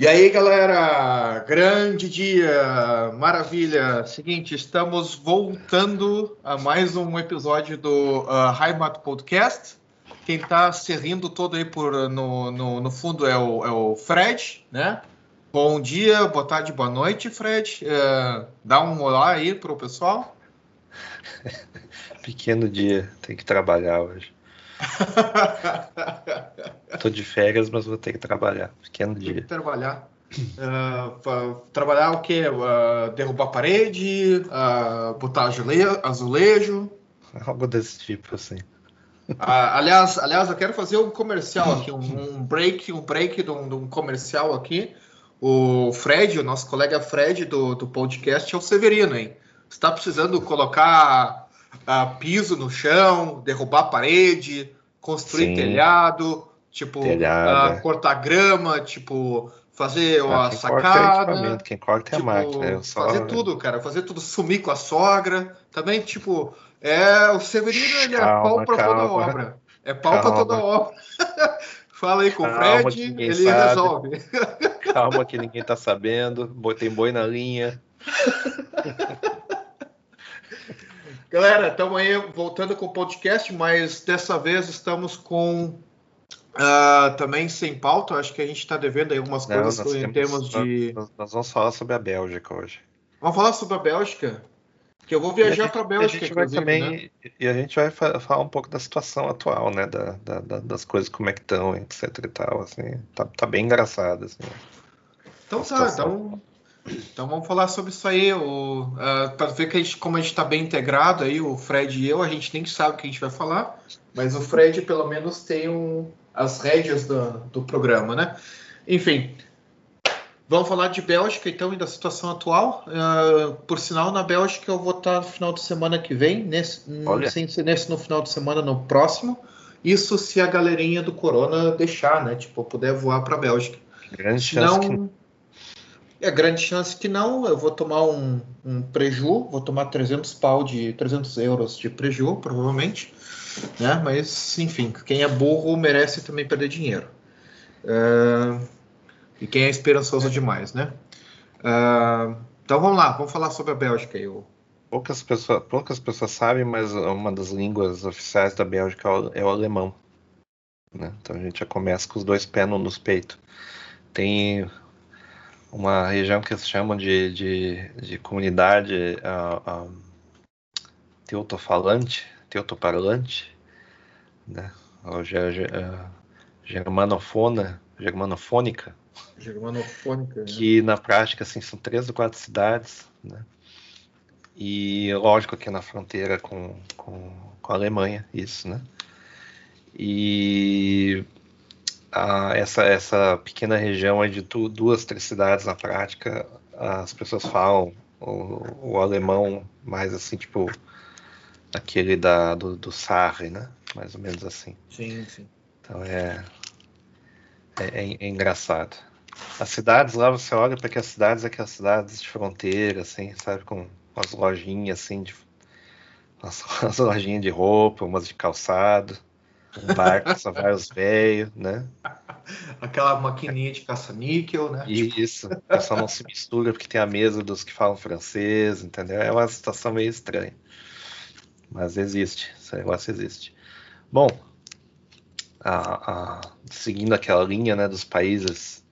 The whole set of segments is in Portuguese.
E aí, galera, grande dia, maravilha. Seguinte, estamos voltando a mais um episódio do uh, Heimat Podcast. Quem está se rindo todo aí por, no, no, no fundo é o, é o, Fred, né? Bom dia, boa tarde, boa noite, Fred. Uh, dá um olá aí pro pessoal. Pequeno dia, tem que trabalhar hoje. Tô de férias, mas vou ter que trabalhar. Pequeno dia. Tem que trabalhar. Uh, trabalhar o quê? Uh, derrubar a parede, uh, botar azulejo. Algo desse tipo, assim. aliás, aliás, eu quero fazer um comercial aqui, um, um break, um break de um, de um, comercial aqui. O Fred, o nosso colega Fred do, do podcast, é o Severino, hein? Está precisando colocar uh, piso no chão, derrubar parede, construir Sim. telhado, tipo, uh, cortar grama, tipo, fazer ah, a sacada. Corta quem corta é tipo, a máquina. Só... Fazer tudo, cara. Fazer tudo, sumir com a sogra. Também, tipo, é o Severino, ele é pau para toda obra. É pau para toda obra. Fala aí com o Fred, ele sabe. resolve. Calma que ninguém tá sabendo. Tem boi na linha. Galera, estamos aí voltando com o podcast, mas dessa vez estamos com uh, também sem pauta. Acho que a gente está devendo aí algumas Não, coisas em termos de. Nós, vamos falar sobre a Bélgica hoje. Vamos falar sobre a Bélgica? Que eu vou viajar para a Bélgica. A gente também né? e a gente vai falar um pouco da situação atual, né? Da, da, da, das coisas como é que estão, etc e tal. Assim, tá, tá bem engraçado. Assim, então tá, então então vamos falar sobre isso aí. O, uh, para ver que a gente, como a gente está bem integrado aí, o Fred e eu, a gente nem sabe o que a gente vai falar, mas o Fred pelo menos tem um, as rédeas do, do programa, né? Enfim, vamos falar de Bélgica então e da situação atual. Uh, por sinal, na Bélgica eu vou estar no final de semana que vem, nesse, sem ser nesse no final de semana, no próximo. Isso se a galerinha do Corona deixar, né? Tipo, puder voar para a Bélgica. Grande chance que é grande chance que não. Eu vou tomar um, um preju, vou tomar 300 pau de 300 euros de preju, provavelmente. Né? Mas, enfim, quem é burro merece também perder dinheiro. Uh, e quem é esperançoso demais, né? Uh, então vamos lá, vamos falar sobre a Bélgica. Eu... Poucas, pessoas, poucas pessoas sabem, mas uma das línguas oficiais da Bélgica é o alemão. Né? Então a gente já começa com os dois pés nos peitos. Tem uma região que eles chamam de, de, de comunidade uh, uh, teotofalante, teotoparlante, né? Ou uh, germanofona, germanofônica. Germanofônica. Né? Que na prática assim, são três ou quatro cidades, né? E lógico que é na fronteira com, com, com a Alemanha, isso, né? E a, essa, essa pequena região é de tu, duas, três cidades na prática, as pessoas falam o, o alemão mais assim, tipo, aquele da, do, do Sarre, né? Mais ou menos assim. Sim, sim. Então é, é, é, é engraçado. As cidades lá, você olha para que as cidades, aquelas cidades de fronteira, assim, sabe, com, com as lojinhas, assim, de, as, as lojinhas de roupa, umas de calçado um barco só vai os velhos, né? Aquela maquininha de caça-níquel, né? Isso, o pessoal não se mistura porque tem a mesa dos que falam francês, entendeu? É uma situação meio estranha. Mas existe, esse negócio existe. Bom, a, a, seguindo aquela linha né, dos países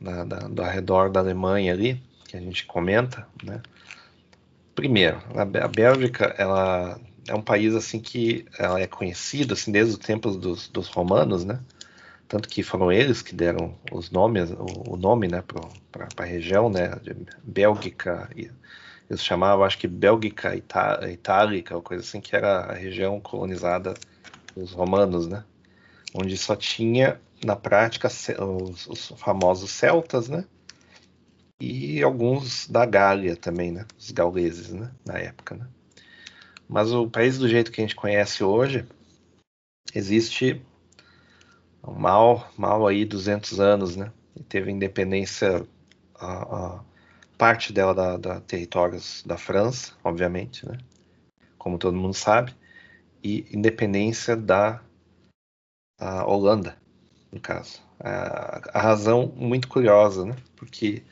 da, da, do arredor da Alemanha ali, que a gente comenta, né? Primeiro, a, a Bélgica, ela é um país assim que é conhecido assim desde os tempos dos, dos romanos, né? Tanto que foram eles que deram os nomes, o, o nome, né, para a região, né, de Bélgica. Eles chamavam, acho que Bélgica Itá Itálica, ou coisa assim, que era a região colonizada dos romanos, né? Onde só tinha na prática os, os famosos celtas, né? E alguns da Gália também, né? Os gauleses, né? Na época, né? Mas o país do jeito que a gente conhece hoje existe mal, mal aí 200 anos, né? E teve independência, a, a parte dela da, da, territórios da França, obviamente, né? Como todo mundo sabe, e independência da Holanda, no caso. A, a razão muito curiosa, né? Porque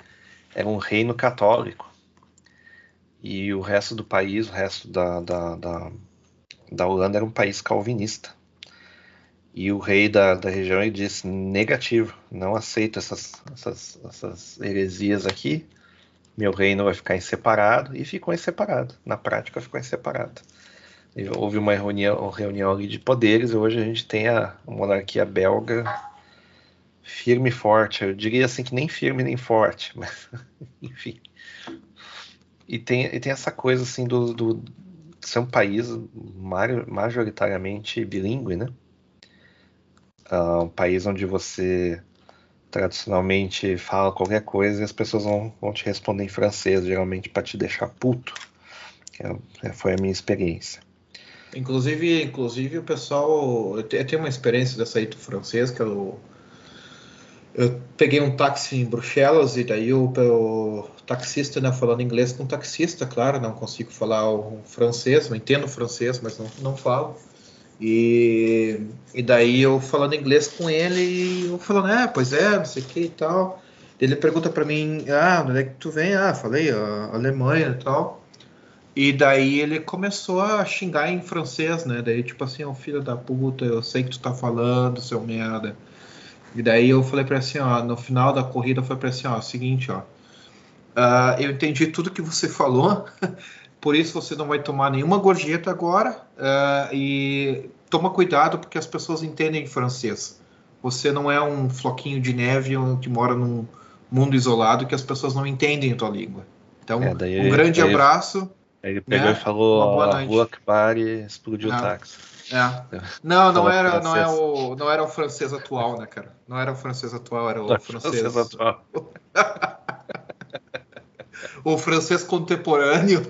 era um reino católico e o resto do país, o resto da, da, da, da Holanda era um país calvinista. E o rei da, da região ele disse negativo, não aceito essas, essas, essas heresias aqui. Meu reino vai ficar em separado e ficou em separado. Na prática ficou em separado. Houve uma reunião, reunião ali de poderes e hoje a gente tem a monarquia belga firme e forte. Eu diria assim que nem firme nem forte, mas enfim. E tem, e tem essa coisa assim do, do ser um país majoritariamente bilíngue, né? Uh, um país onde você tradicionalmente fala qualquer coisa e as pessoas vão, vão te responder em francês, geralmente para te deixar puto. É, foi a minha experiência. Inclusive, inclusive o pessoal, eu tenho uma experiência dessa aí do francês que eu eu peguei um táxi em Bruxelas e daí o, o taxista, né, falando inglês com o taxista, claro, não consigo falar o francês, não entendo francês, mas não, não falo. E, e daí eu falando inglês com ele e eu falando, é, pois é, não sei o que e tal. Ele pergunta para mim, ah, onde é que tu vem? Ah, falei, a Alemanha e tal. E daí ele começou a xingar em francês, né? Daí, tipo assim, ó, oh, filho da puta, eu sei que tu tá falando, seu merda. E daí eu falei para assim, ó, no final da corrida foi para assim, ó, seguinte, ó, uh, eu entendi tudo que você falou, por isso você não vai tomar nenhuma gorjeta agora uh, e toma cuidado porque as pessoas entendem francês. Você não é um floquinho de neve que mora num mundo isolado que as pessoas não entendem a tua língua. Então, é, um grande abraço. Ele pegou né? e falou Rua Akbar e explodiu o táxi. É. é. Não, não era, não, é o, não era o francês atual, né, cara? Não era o francês atual, era o não, francês. francês atual. o francês contemporâneo.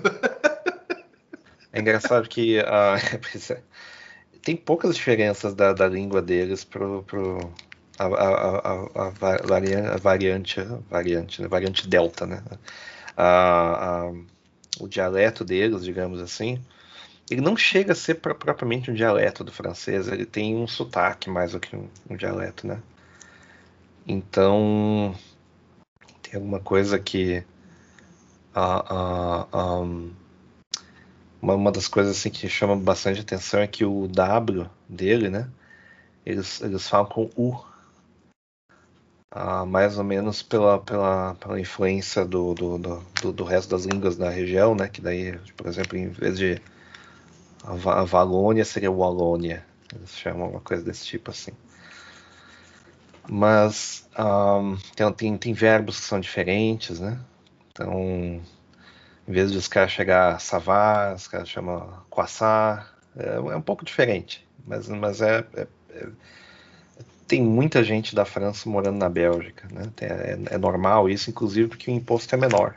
É engraçado que uh, tem poucas diferenças da, da língua deles pro, pro a, a, a, a, variante, variante, né? variante delta, né? O dialeto deles, digamos assim, ele não chega a ser propriamente um dialeto do francês, ele tem um sotaque mais do que um, um dialeto, né? Então, tem alguma coisa que. Uh, uh, um, uma, uma, das coisas assim, que chama bastante atenção é que o W dele, né? Eles, eles falam com U. Uh, mais ou menos pela, pela, pela influência do, do, do, do, resto das línguas da região, né? Que daí, por exemplo, em vez de a, Valônia seria Wallonia. Eles chamam uma coisa desse tipo assim. Mas um, tem, tem, tem, verbos que são diferentes, né? Então, em vez de os caras chegar a savar, os caras chamam quassar. É, é, um pouco diferente, mas, mas é, é, é, tem muita gente da França morando na Bélgica, né? É, é, normal isso, inclusive porque o imposto é menor.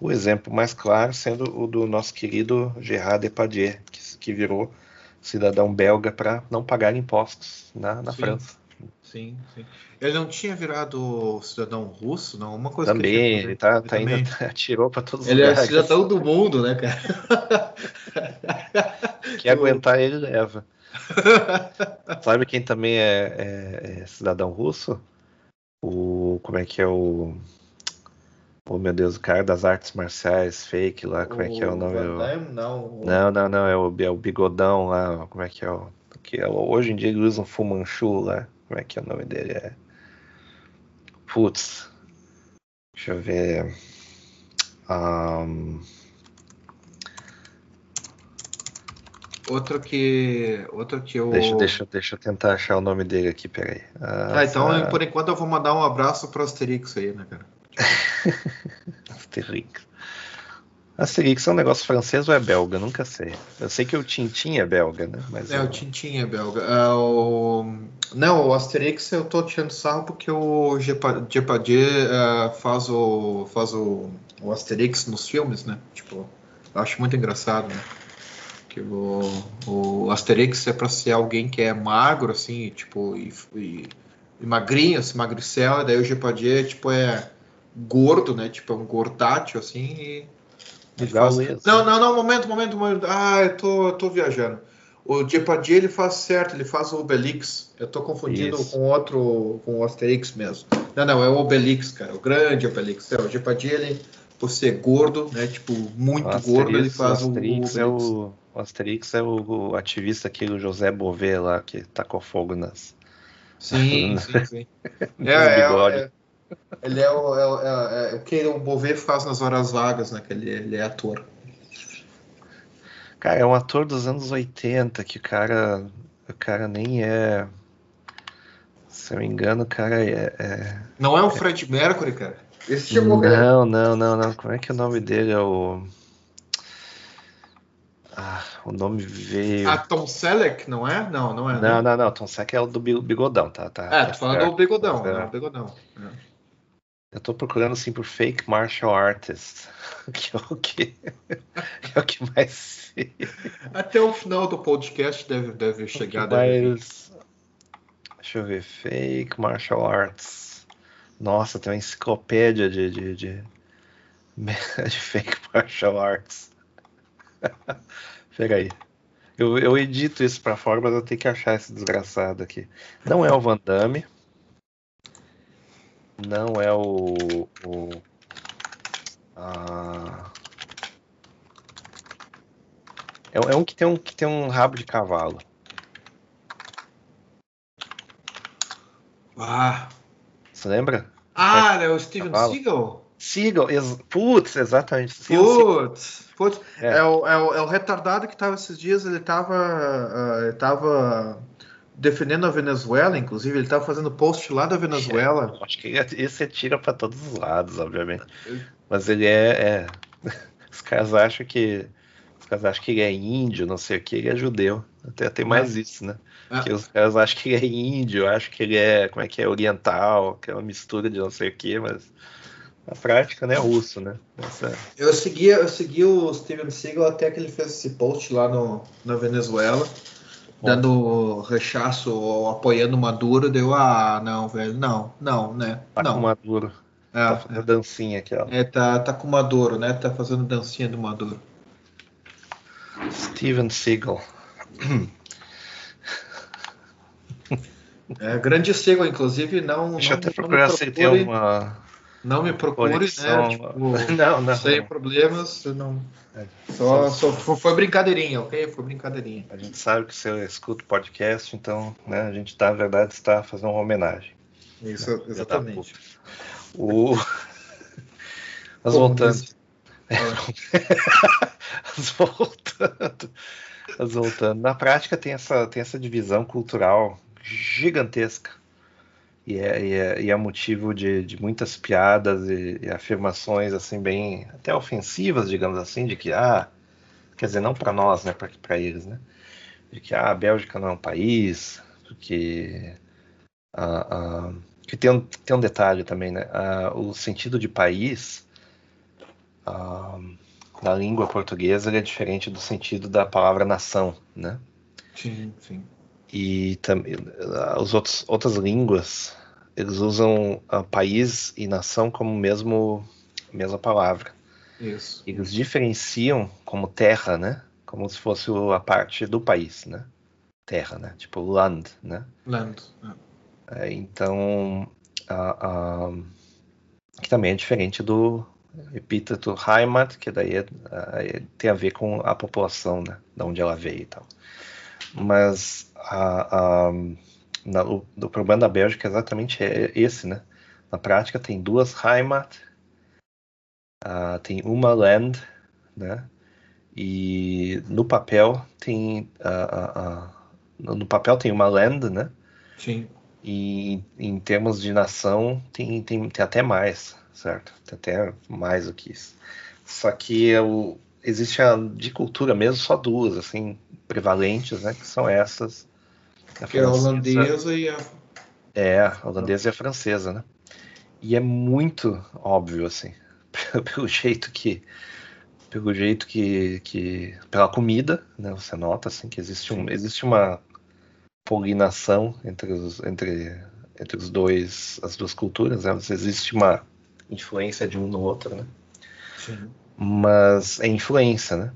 O exemplo mais claro sendo o do nosso querido Gerard Depardieu, que, que virou cidadão belga para não pagar impostos na, na sim, França. Sim, sim. Ele não tinha virado cidadão russo, não? Uma coisa também, ele, ele tá, tá também. indo, atirou para todos os ele lugares. Ele é cidadão do mundo, né, cara? Que aguentar ele leva. Sabe quem também é, é, é cidadão russo? O como é que é o Oh, meu Deus, o cara das artes marciais fake lá, como o é que é o nome? Damme, não. não, não, não, é o, é o bigodão lá, como é que é o. Que é, hoje em dia ele usa um Fumanchu lá, como é que é o nome dele? É. Putz. Deixa eu ver. Um... Outro que. Outro que eu. Deixa, deixa, deixa eu tentar achar o nome dele aqui, peraí. Ah, ah então ah, por enquanto eu vou mandar um abraço pro Asterix aí, né, cara? Asterix. Asterix é um negócio francês ou é belga? Nunca sei. Eu sei que o Tintin é belga, né? Mas é, eu... o Tintin é belga. Uh, o... Não, o Asterix eu tô tirando sarro porque o Depardieu uh, faz, o, faz o, o Asterix nos filmes, né? Tipo, eu acho muito engraçado, né? Que o, o Asterix é pra ser alguém que é magro, assim, tipo, e, e, e magrinho, assim, magricela, daí o Depardieu, tipo, é gordo, né? Tipo, é um gordátil, assim, e. Legal faz... Não, não, não, momento, momento, momento. Ah, eu tô, eu tô viajando. O Jeopardy ele faz certo, ele faz o Obelix. Eu tô confundindo Isso. com outro, com o Asterix mesmo. Não, não, é o Obelix, cara, o grande Obelix. É, o Jeopardy ele, por ser gordo, né, tipo, muito Asterix, gordo, ele faz o Asterix. O, é o, o Asterix é o, o ativista aqui, o José Bové lá, que tacou fogo nas... Sim, sim, sim. é, é, é, ele é o, é, é, é, o que o Bové faz nas horas vagas, né, que ele, ele é ator. Cara, é um ator dos anos 80 que o cara. O cara nem é. Se eu me engano, o cara é. é não é o Fred Mercury, cara? Esse chegou Não, não, não, não. Como é que é o nome dele? É o. Ah, o nome veio. Ah, Tom Selleck, não é? Não, não é. Não, né? não, não. Tom Selleck é o do bigodão, tá? tá é, tô falando do bigodão. É. o bigodão. É. Eu tô procurando assim por fake martial artist, que é o que, é o que mais. Até o final do podcast deve, deve chegar. Mais... Deixa eu ver, fake martial arts. Nossa, tem uma enciclopédia de, de, de, de fake martial arts. Peraí. Eu, eu edito isso pra fora, mas eu tenho que achar esse desgraçado aqui. Não é o Van Damme. Não é o. o ah, é, é, um que tem um que tem um rabo de cavalo. Ah. Você lembra? Ah, é, é o Steven Seagal? Seagal, ex putz, exatamente. Putz, putz. É. É, o, é, o, é o retardado que tava esses dias, ele tava, uh, ele tava defendendo a Venezuela, inclusive, ele estava fazendo post lá da Venezuela. É, acho que esse tira para todos os lados, obviamente. Mas ele é, é, Os caras acham que. Os caras acham que ele é índio, não sei o que, ele é judeu. Até tem mais é. isso, né? É. Que os caras acham que ele é índio, acham que ele é. Como é que é? Oriental, que é uma mistura de não sei o que, mas. Na prática, né, russo, né? Essa... Eu segui, eu segui o Steven Seagal até que ele fez esse post lá no, na Venezuela dando rechaço ou apoiando o Maduro, deu, ah, não, velho, não, não, né? Tá não. com Maduro. É, tá fazendo é. dancinha aqui, ó. É, tá, tá com Maduro, né? Tá fazendo dancinha do Maduro. Steven Seagal. É, grande Seagal, inclusive, não. Deixa não, eu até procurar se tem uma não me procure, né? Tipo, não, não. Sem problemas, não. É, só, só, foi brincadeirinha, ok? Foi brincadeirinha. A gente sabe que você escuta o podcast, então, né? A gente tá, na verdade, está fazendo uma homenagem. Isso, né? exatamente. O... Mas voltando. Mas voltando. Mas voltando. Na prática tem essa, tem essa divisão cultural gigantesca e é, e é, e é motivo de, de, muitas piadas e, e, afirmações assim bem até ofensivas, digamos assim, de que ah, quer dizer não para nós, né, para eles, né, de que ah, a Bélgica não é um país, porque ah, ah, que tem um, tem um detalhe também, né, ah, o sentido de país ah, na língua portuguesa é diferente do sentido da palavra nação, né? Sim, sim e também as outros, outras línguas eles usam a país e nação como mesmo mesma palavra. Isso. Eles diferenciam como terra, né? Como se fosse a parte do país, né? Terra, né? Tipo land, né? Land. É. É, então, a, a, que também é diferente do epíteto Heimat, que daí é, é, tem a ver com a população, né? Da onde ela veio e tal. Mas a, a, na, o, o, problema da Bélgica é exatamente esse, né? Na prática tem duas Heimat, uh, tem uma Land, né? E no papel tem uh, uh, no papel tem uma Land, né? Sim. E em termos de nação tem, tem, tem até mais, certo? Tem até mais do que isso. Só que existe a de cultura mesmo só duas, assim, prevalentes, né? Que são essas. A que é a holandesa e a. É, a holandesa e a francesa, né? E é muito óbvio, assim, pelo jeito que. Pelo jeito que, que. Pela comida, né? Você nota, assim, que existe, um, existe uma polinação entre os, entre, entre os dois, as duas culturas, né? Existe uma influência de um no outro, né? Sim. Mas é influência, né?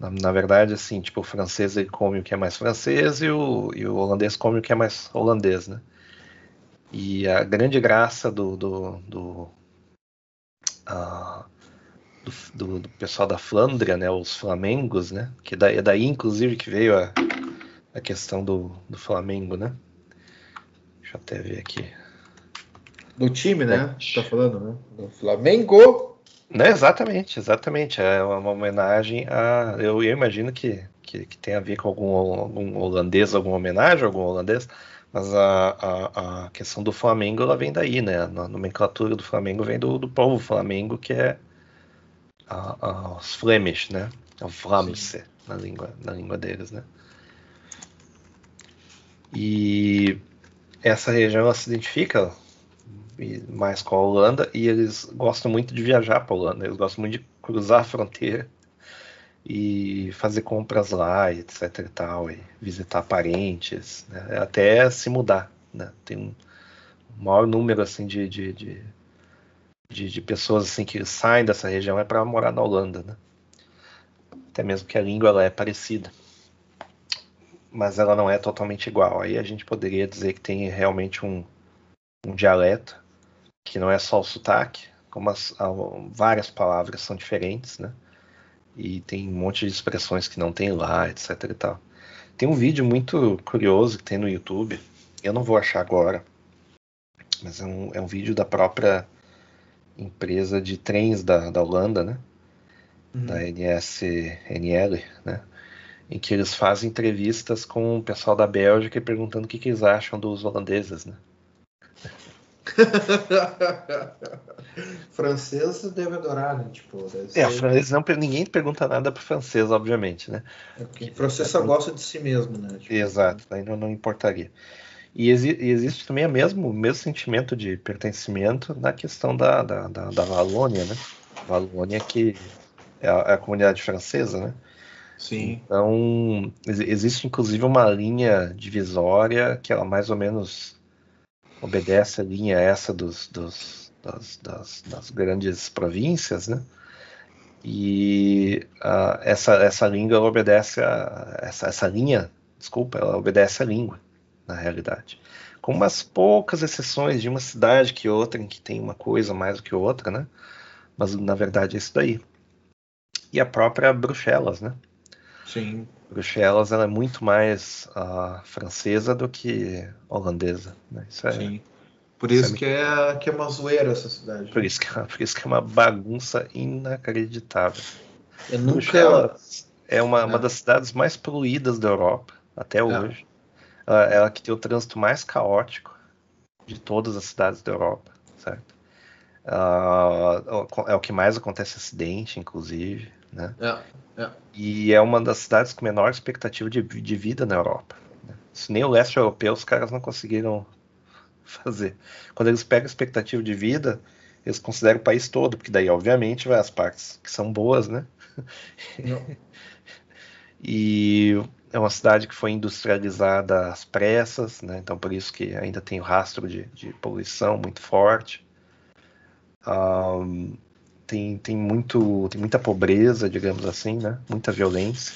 Na, na, verdade, assim, tipo, o francês ele come o que é mais francês e o, e o holandês come o que é mais holandês, né? E a grande graça do, do, do, uh, do, do, pessoal da Flandria, né, os Flamengos, né, que daí, é daí inclusive que veio a, a questão do, do Flamengo, né? Deixa eu até ver aqui. Do time, né? Tá falando, né? Do Flamengo. Né, exatamente, exatamente. É uma homenagem a. Eu, eu imagino que, que, que tem a ver com algum, algum holandês, alguma homenagem a algum holandês, mas a, a, a questão do Flamengo ela vem daí, né? A nomenclatura do Flamengo vem do, do povo Flamengo, que é a, a, os Flemish, né? É o Vlamse na língua, na língua deles, né? E essa região ela se identifica mais com a Holanda e eles gostam muito de viajar para a Holanda, eles gostam muito de cruzar a fronteira e fazer compras lá, etc e tal, e visitar parentes, né? até se mudar, né? Tem um maior número assim de, de, de, de, de pessoas assim que saem dessa região é para morar na Holanda, né? Até mesmo que a língua ela é parecida, mas ela não é totalmente igual. Aí a gente poderia dizer que tem realmente um, um dialeto que não é só o sotaque, como as, várias palavras são diferentes, né? E tem um monte de expressões que não tem lá, etc e tal. Tem um vídeo muito curioso que tem no YouTube, eu não vou achar agora, mas é um, é um vídeo da própria empresa de trens da, da Holanda, né? Uhum. Da NSNL, né? Em que eles fazem entrevistas com o pessoal da Bélgica e perguntando o que, que eles acham dos holandeses, né? francês deve adorar, né? Tipo, deve ser... É, francês não, ninguém pergunta nada pro francês, obviamente, né? É porque o francês só gosta de si mesmo, né? Tipo, Exato, aí não, não importaria. E, exi e, existe também o mesmo, mesmo sentimento de pertencimento na questão da, da, da, da Valônia, né? Valônia que é a, é a, comunidade francesa, né? Sim. Então, existe inclusive uma linha divisória que ela mais ou menos obedece a linha essa dos, dos das, das, das, grandes províncias, né? E uh, essa, essa língua obedece a essa, essa linha, desculpa, ela obedece a língua, na realidade. Com umas poucas exceções de uma cidade que outra, em que tem uma coisa mais do que outra, né? Mas na verdade é isso daí. E a própria Bruxelas, né? Sim. Bruxelas ela é muito mais uh, francesa do que holandesa. Né? Isso é, Sim. Por isso, isso é que, é, que é uma zoeira essa cidade. Por isso que, é, por isso que é uma bagunça inacreditável. Eu nunca... Bruxelas é uma, uma das cidades mais poluídas da Europa até é. hoje. Ela, ela que tem o trânsito mais caótico de todas as cidades da Europa, certo? Uh, é o que mais acontece acidente, inclusive, né? É. É. E é uma das cidades com menor expectativa de, de vida na Europa. Né? Isso nem o leste europeu os caras não conseguiram fazer. Quando eles pegam a expectativa de vida, eles consideram o país todo, porque daí, obviamente, vai as partes que são boas, né? e é uma cidade que foi industrializada às pressas, né? Então, por isso que ainda tem o rastro de, de poluição muito forte. Um, tem, tem, muito, tem muita pobreza, digamos assim, né? Muita violência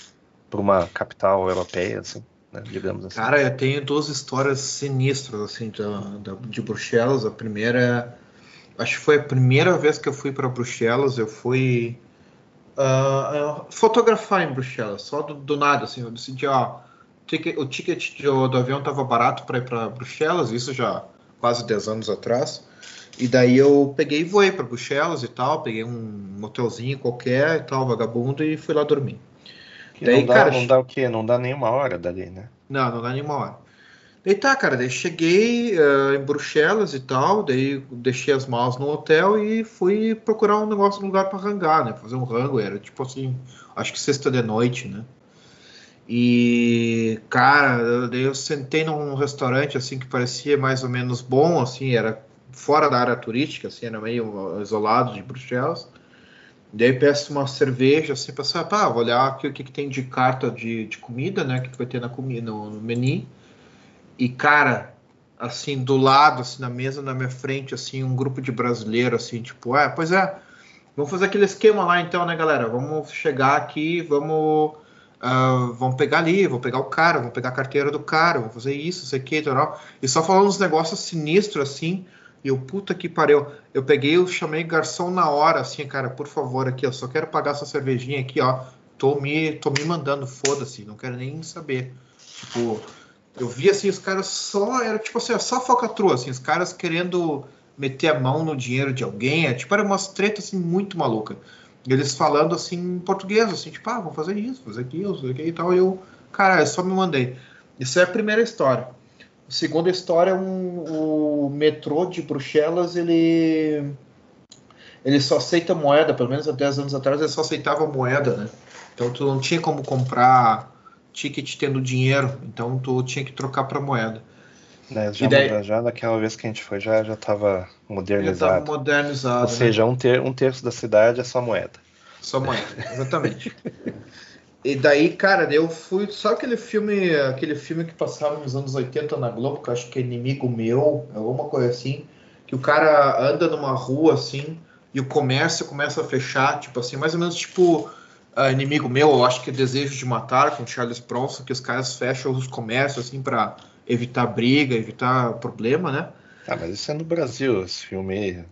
para uma capital europeia, assim, né? digamos assim. Cara, eu tenho duas histórias sinistras, assim, de Bruxelas. A primeira, acho que foi a primeira vez que eu fui para Bruxelas, eu fui uh, fotografar em Bruxelas, só do, do, nada, assim, eu decidi, ó, ticket, o ticket do, do avião tava barato para ir para Bruxelas, isso já quase 10 anos atrás. E daí eu peguei e voei para Bruxelas e tal, peguei um hotelzinho qualquer e tal, vagabundo, e fui lá dormir. Que daí, não, dá, cara, não dá o quê? Não dá nenhuma hora dali, né? Não, não dá nenhuma hora. Daí tá, cara, daí cheguei uh, em Bruxelas e tal, daí deixei as malas no hotel e fui procurar um negócio, um lugar para rangar, né? Fazer um rango, era tipo assim, acho que sexta de noite, né? E, cara, daí eu sentei num restaurante assim que parecia mais ou menos bom, assim, era fora da área turística, assim, era meio isolado de Bruxelas. Daí peço uma cerveja, assim, para saber, ah, vou olhar aqui o que, que tem de carta de, de comida, né, que vai ter na comida, no, no menu. E, cara, assim, do lado, assim, na mesa, na minha frente, assim, um grupo de brasileiros, assim, tipo, é, pois é, Vamos fazer aquele esquema lá então, né, galera? Vamos chegar aqui, vamos. Uh, vamos pegar ali, vou pegar o cara, vamos pegar a carteira do cara, vamos fazer isso, isso aqui, tal, e só falando uns negócios sinistros assim. E eu, puta que pariu. Eu peguei, eu chamei garçom na hora, assim, cara, por favor, aqui, eu só quero pagar essa cervejinha aqui, ó. Tô me, tô me mandando, foda-se, não quero nem saber. Tipo, eu vi assim, os caras só, era tipo assim, só falcatrua, assim, os caras querendo meter a mão no dinheiro de alguém, é, tipo, era umas tretas assim, muito maluca. Eles falando assim em português, assim, tipo, ah, vamos fazer isso, fazer aquilo, fazer aquilo e tal. E eu, cara, eu só me mandei. Isso é a primeira história. A segunda história é um, o metrô de Bruxelas, ele ele só aceita moeda, pelo menos há 10 anos atrás ele só aceitava moeda, né? Então tu não tinha como comprar ticket tendo dinheiro, então tu tinha que trocar para moeda. Já, daí, já naquela vez que a gente foi, já já estava modernizado. Já modernizado. Ou seja, né? um, ter, um terço da cidade é só moeda. Só moeda, exatamente. e daí, cara, eu fui. Só aquele filme, aquele filme que passava nos anos 80 na Globo, que eu acho que é Inimigo Meu, alguma coisa assim, que o cara anda numa rua assim e o comércio começa a fechar, tipo assim, mais ou menos tipo uh, Inimigo Meu, eu acho que é Desejo de Matar, com Charles Bronson, que os caras fecham os comércios assim para evitar briga, evitar problema, né? Ah, mas isso é no Brasil, esse filme.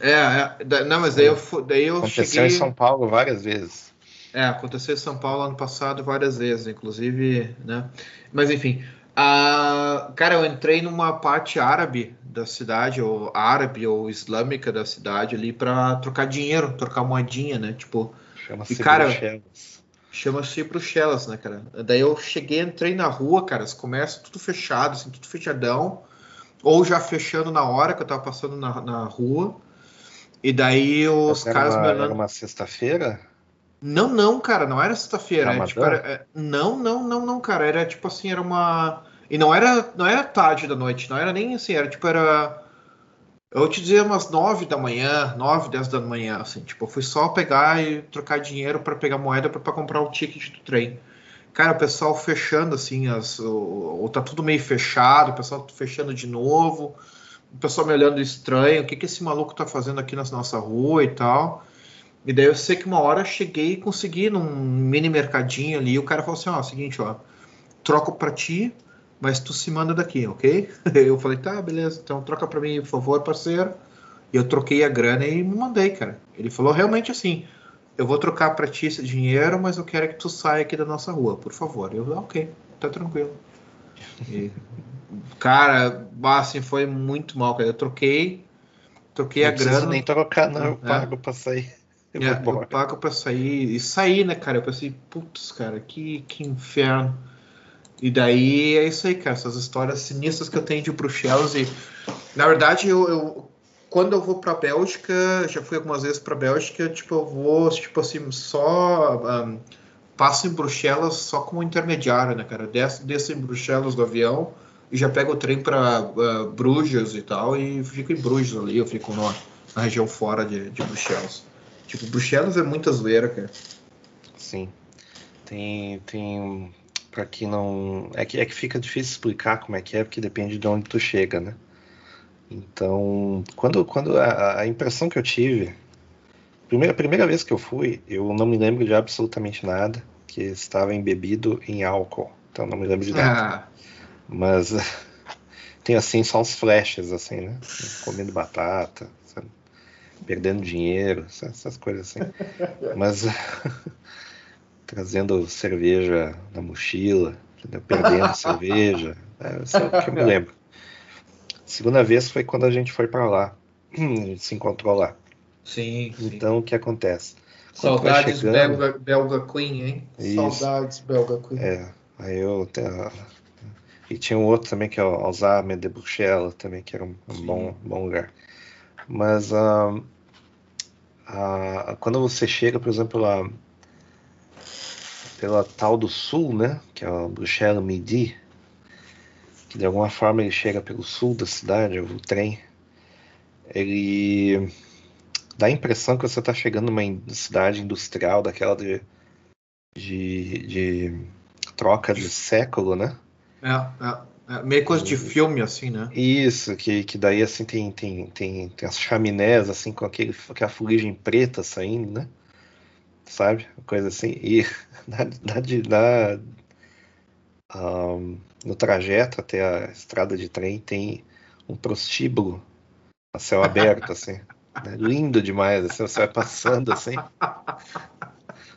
É, é não, mas daí eu, daí eu Aconteceu cheguei... em São Paulo várias vezes. É, aconteceu em São Paulo ano passado várias vezes, inclusive, né? Mas enfim, a... cara, eu entrei numa parte árabe da cidade, ou árabe ou islâmica da cidade ali para trocar dinheiro, trocar moedinha, né? Tipo, chama-se cara, Bruxelas. Chama-se Bruxelas, né, cara? Daí eu cheguei, entrei na rua, cara, os comércios tudo fechado, assim, tudo fechadão. Ou já fechando na hora que eu tava passando na, na rua. E daí os era caras uma. Era uma sexta-feira? Não, não, cara, não era sexta-feira. Era, tipo, era, é, não, não, não, não, cara. Era tipo assim, era uma. E não era, não era tarde da noite, não era nem assim, era tipo, era eu te dizer umas 9 da manhã, 9, 10 da manhã, assim, tipo, eu fui só pegar e trocar dinheiro para pegar moeda para comprar o ticket do trem. Cara, o pessoal fechando, assim, as, ou tá tudo meio fechado, o pessoal fechando de novo, o pessoal me olhando estranho, o que, que esse maluco tá fazendo aqui na nossa rua e tal. E daí eu sei que uma hora cheguei e consegui num mini mercadinho ali, o cara falou assim, ó, seguinte, ó, troco para ti, mas tu se manda daqui, ok? Eu falei, tá, beleza, então troca para mim, por favor, parceiro. E eu troquei a grana e me mandei, cara. Ele falou realmente assim: eu vou trocar para ti esse dinheiro, mas eu quero que tu saia aqui da nossa rua, por favor. Eu falei, ok, tá tranquilo. E, cara, assim, foi muito mal, cara. Eu troquei, troquei não a grana. nem trocar, não, eu é. pago pra sair. Eu, é, eu pago pra sair. E sair, né, cara? Eu pensei, putz, cara, que, que inferno. E daí é isso aí, cara. Essas histórias sinistras que eu tenho de Bruxelas. E, na verdade, eu, eu quando eu vou para Bélgica, já fui algumas vezes para Bélgica, tipo, eu vou, tipo assim, só um, passo em Bruxelas só como intermediário, né, cara? Desço, desço em Bruxelas do avião e já pego o trem para uh, Bruges e tal, e fico em Bruges ali, eu fico na, na região fora de, de Bruxelas. Tipo, Bruxelas é muita zoeira, cara. Sim. Tem, tem para que não. É que, é que fica difícil explicar como é que é, porque depende de onde tu chega, né? Então, quando, quando a, a impressão que eu tive. Primeira, primeira vez que eu fui, eu não me lembro de absolutamente nada, que estava embebido em álcool. Então não me lembro de nada. Ah. Mas tem assim só uns flashes, assim, né? Comendo batata, sabe? perdendo dinheiro, essas coisas assim. Mas trazendo cerveja na mochila, entendeu? perdendo cerveja. É, isso é o que eu me lembro. Segunda vez foi quando a gente foi para lá. A gente se encontrou lá. Sim. Então sim. o que acontece? Quando Saudades chegando, belga, belga Queen, hein? Isso, Saudades belga Queen. É. Aí eu. E tinha um outro também que é o Alzheimer de Bruxelas, também, que era um, um bom, bom lugar. Mas uh, uh, quando você chega, por exemplo, lá pela tal do sul, né? Que é a Bruxelas Midi, que de alguma forma ele chega pelo sul da cidade, o trem. Ele dá a impressão que você está chegando numa cidade industrial daquela de, de, de troca de século, né? É, é. É, meio coisa de filme, assim, né? Isso, que, que daí assim tem, tem, tem, tem as chaminés assim com aquele, aquela fuligem preta saindo, né? Sabe? Coisa assim. E na, na, na um, no trajeto até a estrada de trem tem um prostíbulo a céu aberto, assim. Né? Lindo demais, assim, você vai passando assim.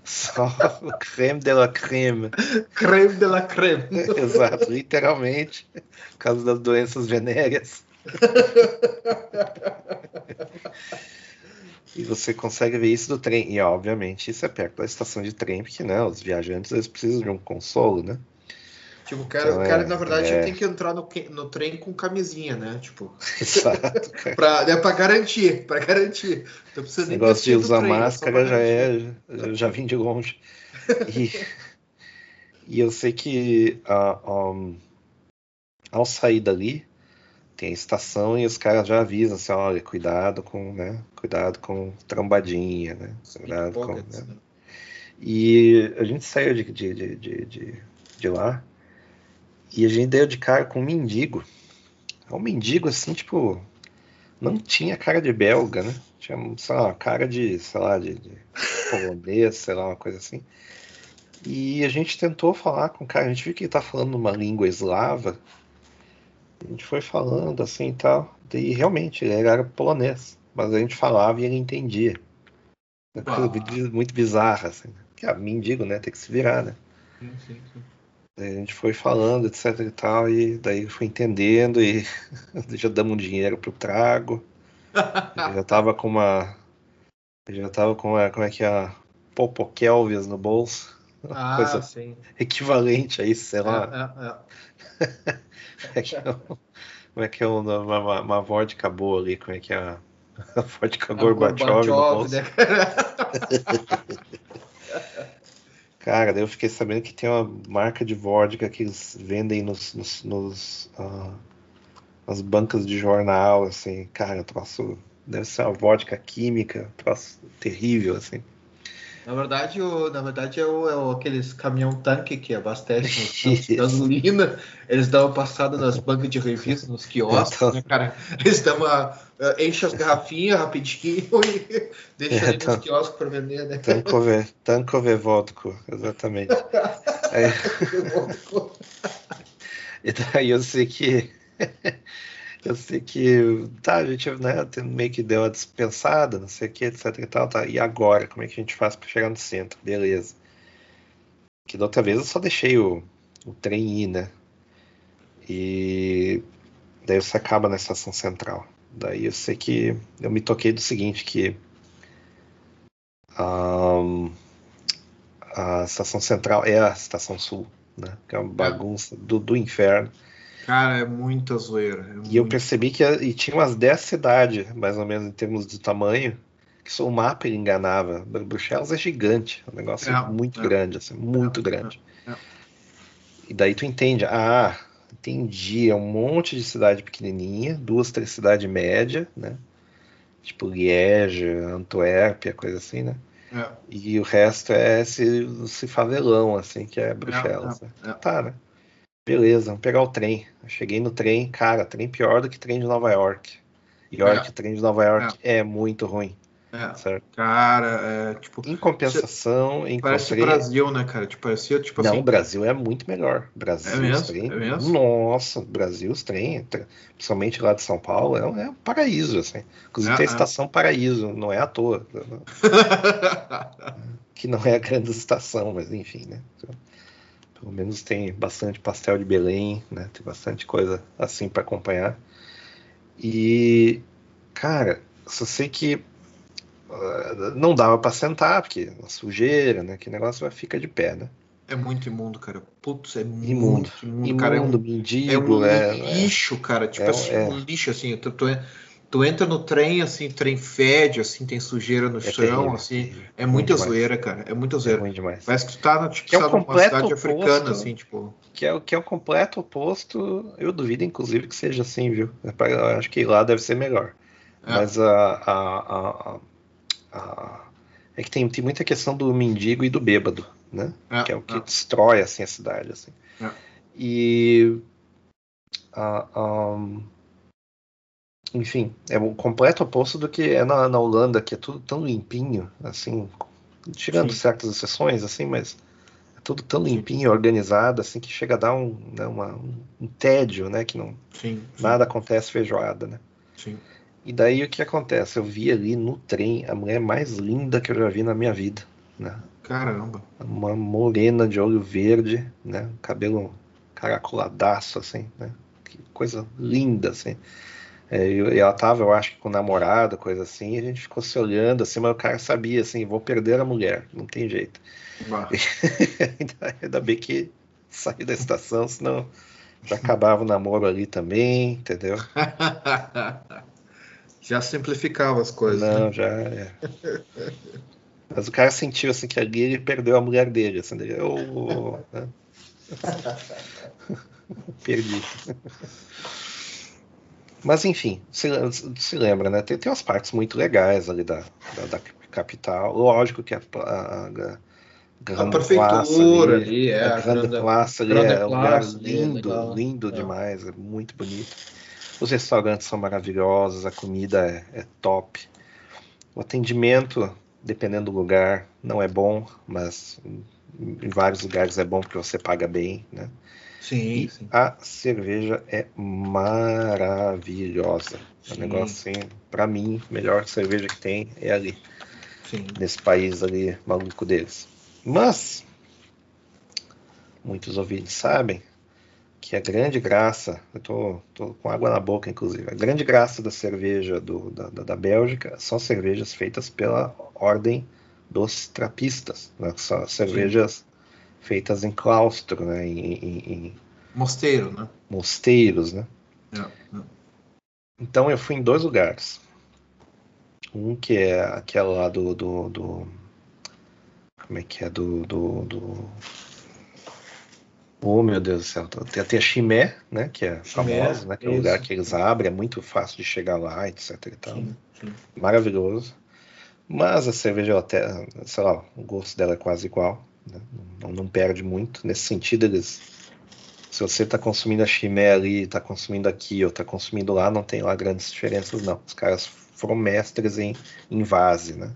Só o creme de la creme. Creme de la creme. Exato, literalmente. Por causa das doenças venéreas. e você consegue ver isso do trem. E obviamente isso é perto da estação de trem, porque né, os viajantes eles precisam de um consolo, né? Tipo, o cara, então, o cara é, na verdade, é... tem que entrar no, no trem com camisinha, né? Tipo. Exato. pra, né, pra garantir, pra garantir. Então, Esse negócio de usar trem, máscara já é. Já, já vim de longe. E, e eu sei que uh, um, ao sair dali, tem a estação e os caras já avisam assim, olha, cuidado com, né? Cuidado com trombadinha, né? Cuidado com. Né? né? E a gente saiu de, de, de, de, de lá e a gente deu de cara com um mendigo. É um mendigo assim, tipo. Não tinha cara de belga, né? Tinha, sei lá, cara de, sei lá, de, de polonês, sei lá, uma coisa assim. E a gente tentou falar com o cara, a gente viu que ele tá falando uma língua eslava. A gente foi falando assim e tal. E realmente, ele era polonês. Mas a gente falava e ele entendia. Uma coisa ah. muito bizarra, assim. Que é mendigo, né? Tem que se virar, né? Sim, sim, sim. A gente foi falando, etc e tal, e daí foi entendendo e já damos um dinheiro pro trago. já tava com uma. Já tava com uma. Como é que é? Popokelvis no bolso. Ah, coisa sim. equivalente a isso, sei lá. É, é, é. é que é como é que é uma, uma, uma vodka boa ali? Como é que é a, a vodka Gorbachev no bolso? Né, Cara, daí eu fiquei sabendo que tem uma marca de vodka que eles vendem nos, nos, nos uh, nas bancas de jornal, assim. Cara, troço. Deve ser uma vodka química, troço terrível, assim. Na verdade, o, na verdade é, o, é o, aqueles caminhão-tanque que abastecem gasolina. Eles dão uma passada nas bancas de revista, nos quiosques, então... né, cara? Eles dão uma. Uh, enchem as garrafinhas rapidinho e deixam é, ali nos quiosques para vender, né? Tankove, tankove vodka, exatamente. Aí... e daí eu sei que. Eu sei que tá, a gente né, meio que deu uma dispensada, não sei o que, etc e tal, tá. E agora, como é que a gente faz para chegar no centro? Beleza. Que da outra vez eu só deixei o, o trem ir, né? E daí você acaba na estação central. Daí eu sei que eu me toquei do seguinte, que um, a estação central é a estação sul, né? Que é uma é. bagunça do, do inferno. Cara, é muita zoeira. É e eu percebi que e tinha umas 10 cidades, mais ou menos, em termos de tamanho, que o mapa ele enganava. Bruxelas é gigante, é um negócio é, muito é. grande, assim, muito é, grande. É, e daí tu entende, ah, entendi, é um monte de cidade pequenininha, duas, três cidades média, né? Tipo Liege, Antuérpia, coisa assim, né? E o resto é esse, esse favelão, assim, que é Bruxelas. Né? Tá, né? Beleza, vamos pegar o trem. Eu cheguei no trem, cara, trem pior do que trem de Nova York. York, é. trem de Nova York é, é muito ruim. É. Cara, é, tipo. Em compensação, em Parece o Brasil, né, cara? Tipo, parecia, tipo Não, assim... o Brasil é muito melhor. Brasil, é mesmo? Trem, é mesmo? Nossa, Brasil, os trem, principalmente lá de São Paulo, é, um, é um paraíso, assim. Inclusive é, tem a é. estação Paraíso, não é à toa. que não é a grande estação, mas enfim, né? Pelo menos tem bastante pastel de Belém, né? Tem bastante coisa assim para acompanhar. E, cara, só sei que uh, não dava para sentar, porque a sujeira, né? Que negócio vai ficar de pé, né? É muito imundo, cara. Putz, é imundo. Imundo, imundo, cara. É um, mendigo, é um é, lixo, cara. Tipo é, assim, um lixo, assim. Tu, tu, tu entra no trem, assim, trem fede, assim, tem sujeira no é chão, terrível, assim. É muita zoeira, cara. É muita zoeira. É demais. Parece que tu tá, no, tipo, que é um numa cidade oposto, africana, assim, tipo. Que é, que é o completo oposto. Eu duvido, inclusive, que seja assim, viu? Eu acho que lá deve ser melhor. É. Mas a, a, a, a, É que tem, tem muita questão do mendigo e do bêbado, né? É, que é o que é. destrói, assim, a cidade, assim. É. E um, enfim, é o completo oposto do que é na, na Holanda, que é tudo tão limpinho, assim, tirando Sim. certas exceções, assim, mas é tudo tão limpinho, organizado, assim, que chega a dar um, né, uma, um tédio, né, que não sim, sim. nada acontece feijoada, né. Sim. E daí o que acontece? Eu vi ali no trem a mulher mais linda que eu já vi na minha vida, né. Caramba. Uma morena de olho verde, né, cabelo caracoladaço, assim, né, que coisa linda, assim. É, e ela tava, eu acho com namorado, coisa assim, e a gente ficou se olhando assim, mas o cara sabia assim, vou perder a mulher, não tem jeito. ainda, bem que saí da estação, senão já acabava o namoro ali também, entendeu? já simplificava as coisas. Não, né? já é. Mas o cara sentiu assim que ali ele perdeu a mulher dele, assim, eu, né? perdi. Mas enfim, se, se lembra, né? Tem, tem umas partes muito legais ali da, da, da capital. Lógico que a, a, a, a prefeitura ali, ali, é, a Grande Plaza ali é um lugar lindo, é lindo é. demais, é muito bonito. Os restaurantes são maravilhosos, a comida é, é top. O atendimento, dependendo do lugar, não é bom, mas em vários lugares é bom porque você paga bem, né? Sim, sim. A cerveja é maravilhosa. É um negócio assim, pra mim, melhor cerveja que tem é ali. Sim. Nesse país ali maluco deles. Mas, muitos ouvintes sabem que a grande graça, eu tô, tô, com água na boca, inclusive, a grande graça da cerveja do, da, da, Bélgica são cervejas feitas pela ordem dos trapistas, né? são cervejas feitas em claustro, né? Em, em, mosteiro, né? Mosteiros, né? É, é. Então eu fui em dois lugares. Um que é aquela lá do, do, do como é que é do, do, do... Oh meu Deus do céu, tem, tem a Chimé, né? Que é famoso, né? Que é o lugar que eles abrem, é muito fácil de chegar lá, etc. E tal. Sim, sim. Maravilhoso. Mas a cerveja até, sei lá, o gosto dela é quase igual. Né? Não, não, perde muito. Nesse sentido, eles, se você está consumindo a chimé ali, está consumindo aqui ou está consumindo lá, não tem lá grandes diferenças, não. Os caras foram mestres em, em vase, né?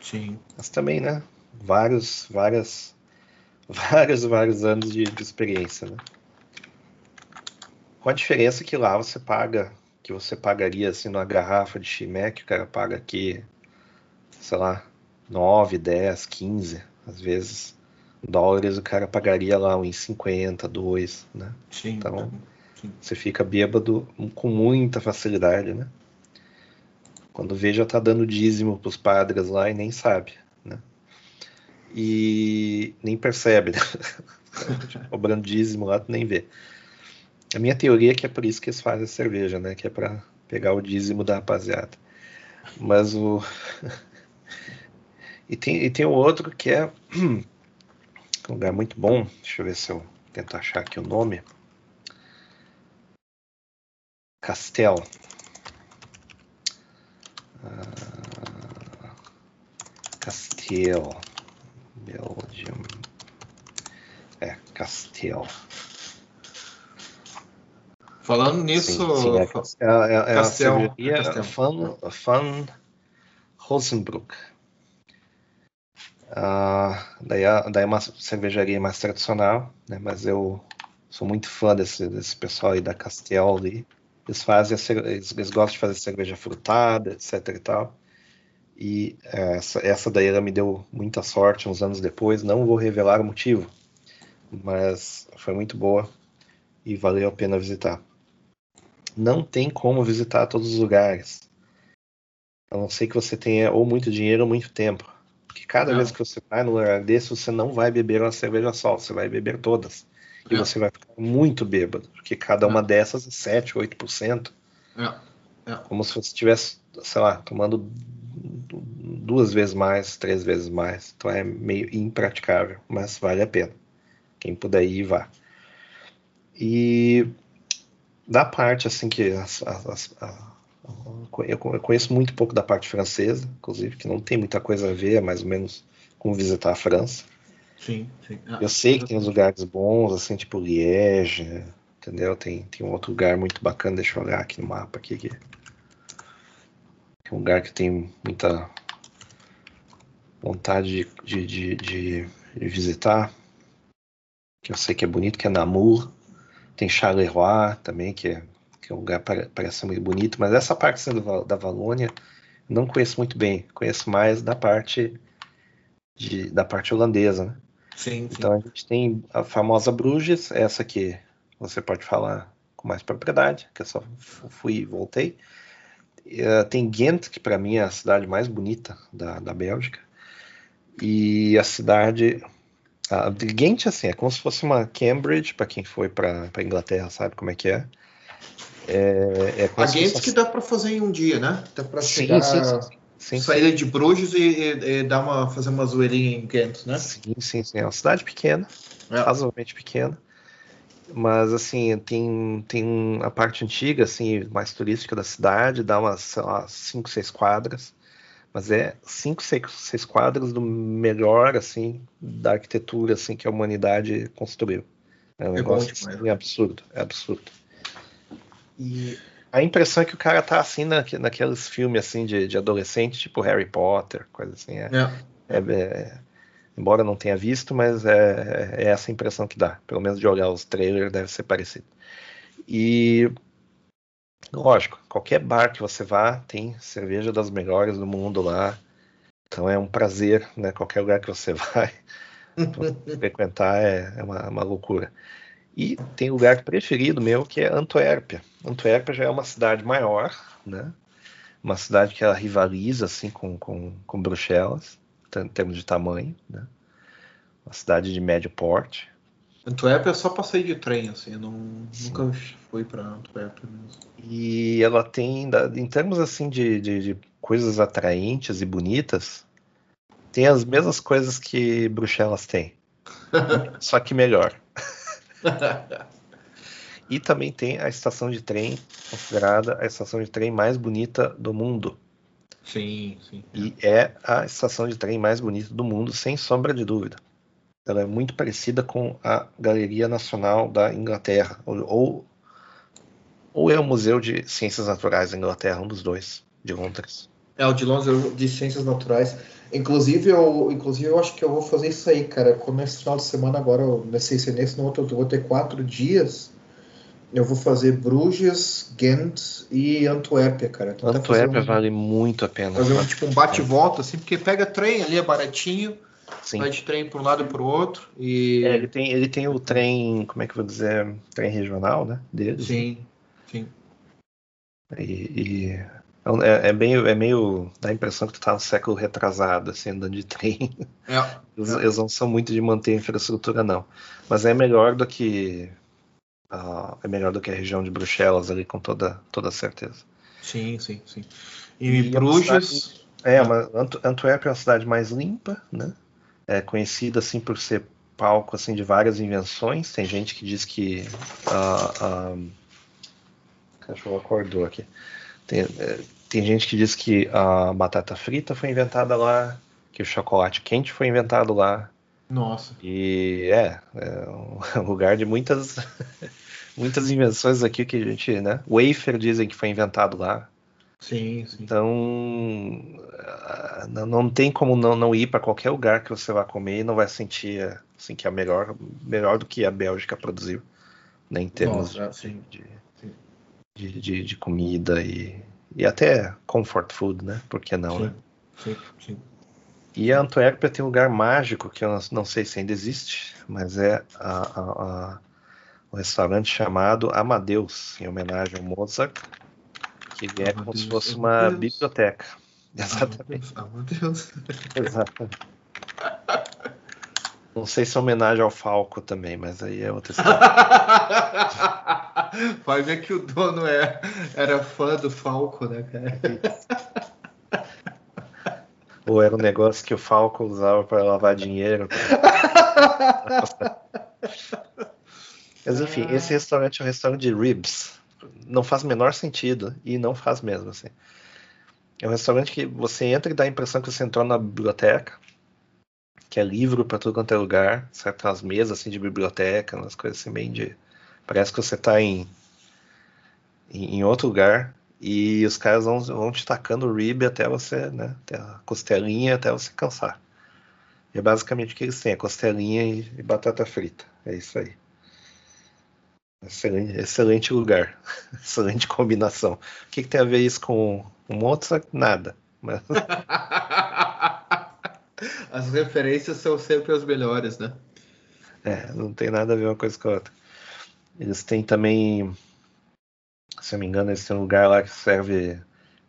Sim. Mas também, né? Vários, várias, vários, vários anos de, de experiência, né? Com a diferença que lá você paga, que você pagaria assim numa garrafa de chimé, que o cara paga aqui, sei lá, 9, 10, 15, às vezes dólares o cara pagaria lá uns 50, 2, né? Sim, então sim. você fica bêbado com muita facilidade, né? Quando vê já tá dando dízimo pros padres lá e nem sabe, né? E nem percebe, né? Cobrando dízimo lá, tu nem vê. A minha teoria é que é por isso que eles fazem a cerveja, né? Que é para pegar o dízimo da rapaziada. Mas o. e, tem, e tem o outro que é lugar muito bom. Deixa eu ver se eu tento achar aqui o nome. Castel. Uh, Castel. Belgium. É, Castel. Falando nisso. Sim, sim, é, é, é, Castel, a cervejaria é Van, Van Rosenbruck. Uh, daí, daí é uma cervejaria mais tradicional, né? Mas eu sou muito fã desse, desse pessoal aí da Castiel ali. Eles fazem eles, eles, gostam de fazer cerveja frutada, etc e tal. E essa, essa daí ela me deu muita sorte uns anos depois. Não vou revelar o motivo, mas foi muito boa e valeu a pena visitar. Não tem como visitar todos os lugares. A não ser que você tenha ou muito dinheiro ou muito tempo que cada não. vez que você vai no lugar desse, você não vai beber uma cerveja só, você vai beber todas. E é. você vai ficar muito bêbado, porque cada uma é. dessas é 7, 8%. É. é. Como se você estivesse, sei lá, tomando duas vezes mais, três vezes mais. Então é meio impraticável, mas vale a pena. Quem puder ir, vá. E da parte assim que as, as, as, eu conheço muito pouco da parte francesa, inclusive, que não tem muita coisa a ver, é mais ou menos como visitar a França. Sim, sim. Ah, eu sei que tem uns lugares bons, assim, tipo Liège, entendeu? Tem, tem um outro lugar muito bacana, deixa eu olhar aqui no mapa aqui. Que é um lugar que tem muita vontade de, de, de, de visitar, que eu sei que é bonito, que é Namur. Tem Charleroi também, que é, que é um lugar que parece muito bonito, mas essa parte da Valônia não conheço muito bem, conheço mais da parte de, da parte holandesa, né? Sim, sim. Então a gente tem a famosa Bruges, essa que você pode falar com mais propriedade, que eu só fui e voltei. Uh, tem Ghent, que para mim é a cidade mais bonita da, da Bélgica. E a cidade. A Ghent, assim, é como se fosse uma Cambridge, para quem foi para Inglaterra, sabe como é que é. É, é a Ghent fosse... que dá para fazer em um dia, né? Dá para chegar. Sim, sim, sim. Sim, sair de Bruges e, e, e, dar uma, fazer uma zoeirinha em Ghent, né? Sim, sim, sim. É uma cidade pequena, é. razoavelmente pequena. Mas, assim, tem, tem a parte antiga, assim, mais turística da cidade, dá umas, sei lá, 5, 6 quadras. Mas é 5, 6 quadras do melhor, assim, da arquitetura, assim, que a humanidade construiu. É um é negócio assim, absurdo, é absurdo. E a impressão é que o cara tá assim na, naqueles filmes assim de, de adolescente, tipo Harry Potter, coisa assim. É, é. é, é embora não tenha visto, mas é, é, essa impressão que dá. Pelo menos de olhar os trailers deve ser parecido. E lógico, qualquer bar que você vá tem cerveja das melhores do mundo lá. Então é um prazer, né? Qualquer lugar que você vai frequentar é, é uma, uma loucura. E tem lugar preferido meu que é Antuérpia. Antuérpia já é uma cidade maior, né? Uma cidade que ela rivaliza assim com, com, com Bruxelas, em termos de tamanho, né? Uma cidade de médio porte. Antuérpia é só passei de trem, assim, eu não, nunca fui para Antuérpia mesmo. E ela tem, em termos assim de, de, de coisas atraentes e bonitas, tem as mesmas coisas que Bruxelas tem, só que melhor. e também tem a estação de trem, considerada a estação de trem mais bonita do mundo. Sim, sim. E é a estação de trem mais bonita do mundo, sem sombra de dúvida. Ela é muito parecida com a Galeria Nacional da Inglaterra, ou, ou é o Museu de Ciências Naturais da Inglaterra, um dos dois, de Londres. É, o de Londres de Ciências Naturais. Inclusive eu, inclusive, eu acho que eu vou fazer isso aí, cara. Como esse final de semana agora, não sei se é nesse, no outro, eu vou ter quatro dias. Eu vou fazer Bruges, Ghent e Antuérpia, cara. Então, Antuérpia um, vale muito a pena. Fazer um, tipo um bate-volta, assim, porque pega trem ali, é baratinho. Sim. Vai de trem para um lado e para o outro. E... É, ele, tem, ele tem o trem, como é que eu vou dizer? Trem regional, né? Dele. Sim, sim. E, e é, é, meio, é meio. dá a impressão que tu tá no século retrasado, assim, andando de trem. É, eles, é. eles, não são muito de manter a infraestrutura, não. Mas é melhor do que. Uh, é melhor do que a região de Bruxelas ali, com toda, toda certeza. Sim, sim, sim. E, e Bruges. É, uma, Antuérpia é uma cidade mais limpa, né? É conhecida assim por ser palco assim de várias invenções. Tem gente que diz que uh, uh, cachorro acordou aqui. Tem, é, tem gente que diz que a batata frita foi inventada lá, que o chocolate quente foi inventado lá. Nossa. E é, é um lugar de muitas muitas invenções aqui que a gente, né? Wafer dizem que foi inventado lá. Sim, sim. Então não, não tem como não, não ir para qualquer lugar que você vá comer e não vai sentir assim que é melhor melhor do que a Bélgica produziu, né, em termos Nossa, de, de, de, de, de comida e, e até comfort food, né? Por que não, sim, né? Sim, sim. E a Antuérpia tem um lugar mágico que eu não sei se ainda existe, mas é a, a, a, um restaurante chamado Amadeus, em homenagem ao Mozart, que é como se fosse uma biblioteca. Exatamente. Amadeus. Exatamente. Não sei se é homenagem ao Falco também, mas aí é outra história. Vai ver que o dono é, era fã do Falco, né, cara? Ou era um negócio que o Falco usava para lavar dinheiro. Mas enfim, ah. esse restaurante é um restaurante de ribs. Não faz o menor sentido e não faz mesmo assim. É um restaurante que você entra e dá a impressão que você entrou na biblioteca que é livro para tudo quanto é lugar, certo? As mesas assim de biblioteca, umas coisas assim bem de Parece que você está em, em, em, outro lugar e os caras vão, vão te tacando rib até você, né? Até a costelinha até você cansar. E é basicamente o que eles têm, é costelinha e, e batata frita. É isso aí. Excelente, excelente lugar. excelente combinação. O que, que, tem a ver isso com um Mozart? Nada. Mas... As referências são sempre as melhores, né? É, não tem nada a ver uma coisa com a outra. Eles têm também, se eu me engano, eles têm um lugar lá que serve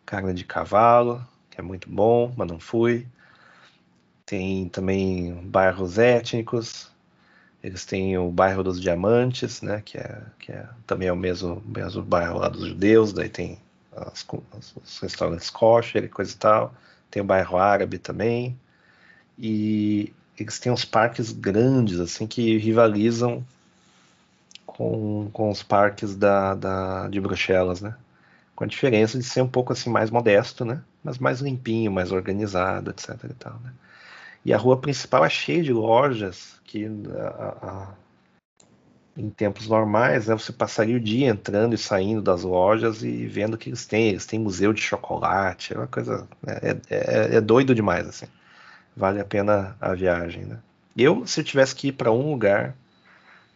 carne de cavalo, que é muito bom, mas não fui. Tem também bairros étnicos. Eles têm o bairro dos Diamantes, né, que é, que é também é o mesmo, mesmo bairro lá dos judeus. Daí tem as, os restaurantes kosher e coisa e tal. Tem o bairro árabe também. E eles têm uns parques grandes, assim, que rivalizam com, com os parques da, da, de Bruxelas, né? Com a diferença de ser um pouco assim mais modesto, né? Mas mais limpinho, mais organizado, etc e tal, né? E a rua principal é cheia de lojas que a, a, em tempos normais, né, você passaria o dia entrando e saindo das lojas e vendo o que eles têm. Eles têm museu de chocolate, é uma coisa. Né, é, é, é doido demais, assim. Vale a pena a viagem, né? Eu, se eu tivesse que ir para um lugar,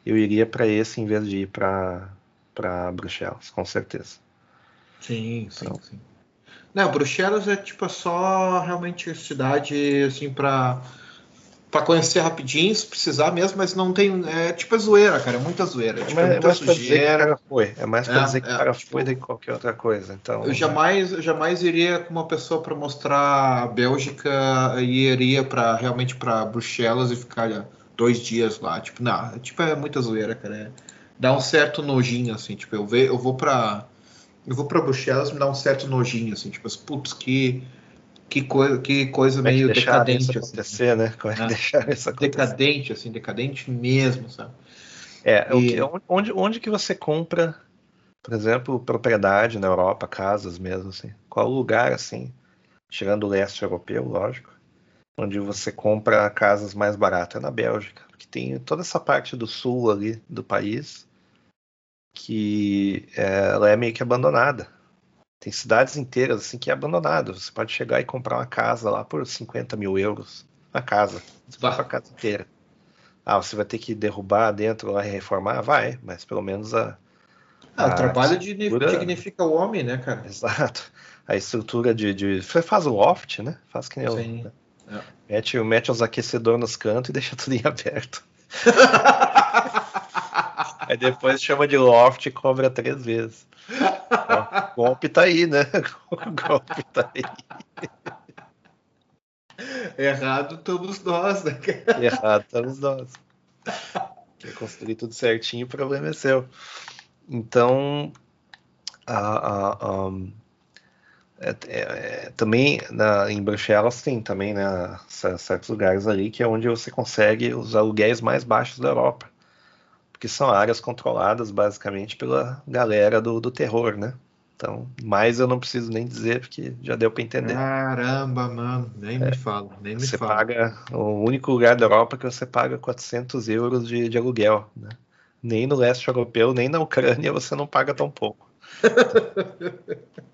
eu iria para esse em vez de ir para Bruxelas, com certeza. Sim, sim, então, sim. Não, Bruxelas é tipo só realmente cidade assim para para conhecer rapidinho, se precisar mesmo, mas não tem. É tipo a zoeira, cara. É muita zoeira. É, tipo, é, muita mais sujeira. Foi. É mais para é, dizer que o cara tipo, foi do que qualquer outra coisa. Então, eu jamais, eu jamais iria com uma pessoa para mostrar a Bélgica e iria para realmente para Bruxelas e ficar dois dias lá. Tipo, não, é, tipo, é muita zoeira, cara. É, dá um certo nojinho, assim. Tipo, eu, ve, eu vou para eu vou para Bruxelas me dá um certo nojinho, assim, tipo, putz, que que, coi que coisa Como meio é que decadente. Isso assim, acontecer, né? Como é que né? deixar isso acontecer? Decadente, assim, decadente mesmo, sabe? É, e... onde, onde que você compra, por exemplo, propriedade na Europa, casas mesmo, assim? Qual lugar, assim, chegando o leste europeu, lógico, onde você compra casas mais baratas? É na Bélgica, porque tem toda essa parte do sul ali do país que é, ela é meio que abandonada. Tem cidades inteiras assim que é abandonado. Você pode chegar e comprar uma casa lá por 50 mil euros. A casa. Você a casa inteira. Ah, você vai ter que derrubar dentro lá e reformar? Vai, mas pelo menos a. Ah, a o trabalho estrutura... dignifica o homem, né, cara? Exato. A estrutura de, de. Você faz o loft, né? Faz que nem Sim. o. Né? É. Mete, mete os aquecedores nos cantos e deixa tudo em aberto. Aí depois chama de loft e cobra três vezes. O golpe tá aí, né? O golpe tá aí. Errado estamos nós, né? Errado estamos nós. Quer construir tudo certinho, o problema é seu. Então, a, a, a é, é, é, também na, em Bruxelas tem também né, certos lugares ali que é onde você consegue os aluguéis mais baixos da Europa que são áreas controladas basicamente pela galera do, do terror, né? Então, mais eu não preciso nem dizer, porque já deu para entender. Caramba, mano, nem é, me fala, nem me você fala. paga, o único lugar da Europa que você paga 400 euros de, de aluguel, né? Nem no leste europeu, nem na Ucrânia você não paga tão pouco.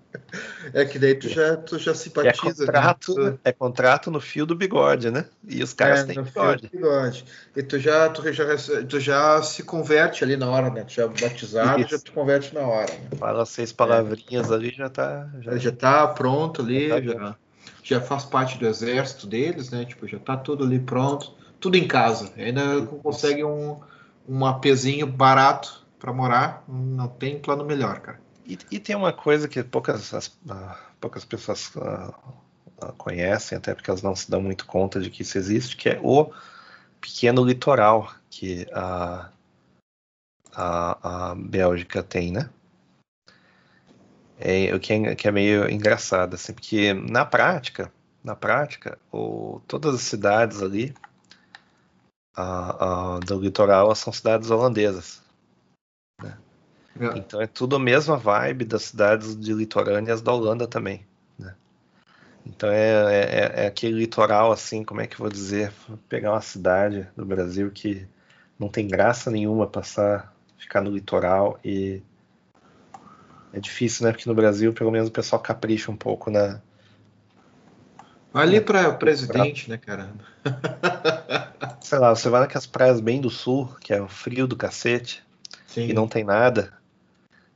É que daí tu já, tu já simpatiza. É contrato, né? é contrato no fio do bigode, né? E os caras é, têm bigode. bigode. E tu já, tu, já, tu já se converte ali na hora, né? Tu já é batizado, Isso. já te converte na hora. Né? Fala seis palavrinhas é. ali, já tá. Já, já tá pronto ali, já, tá já, já, faz parte do exército deles, né? Tipo, já tá tudo ali pronto, tudo em casa. Ainda consegue um, um apezinho barato para morar, não tem plano melhor, cara. E, e, tem uma coisa que poucas, as, uh, poucas pessoas uh, conhecem, até porque elas não se dão muito conta de que isso existe, que é o pequeno litoral que a, a, a Bélgica tem, né? É, o que é, que é meio engraçado, assim, porque na prática, na prática, o, todas as cidades ali do litoral são cidades holandesas. Né? É. Então é tudo a mesma vibe das cidades de litorâneas da Holanda também. Né? Então é, é, é, aquele litoral assim, como é que eu vou dizer? Vou pegar uma cidade do Brasil que não tem graça nenhuma passar ficar no litoral e é difícil, né? Porque no Brasil, pelo menos, o pessoal capricha um pouco na. Ali para presidente, né, cara? Sei lá, você vai naquelas praias bem do sul, que é o frio do cacete, Sim. e não tem nada.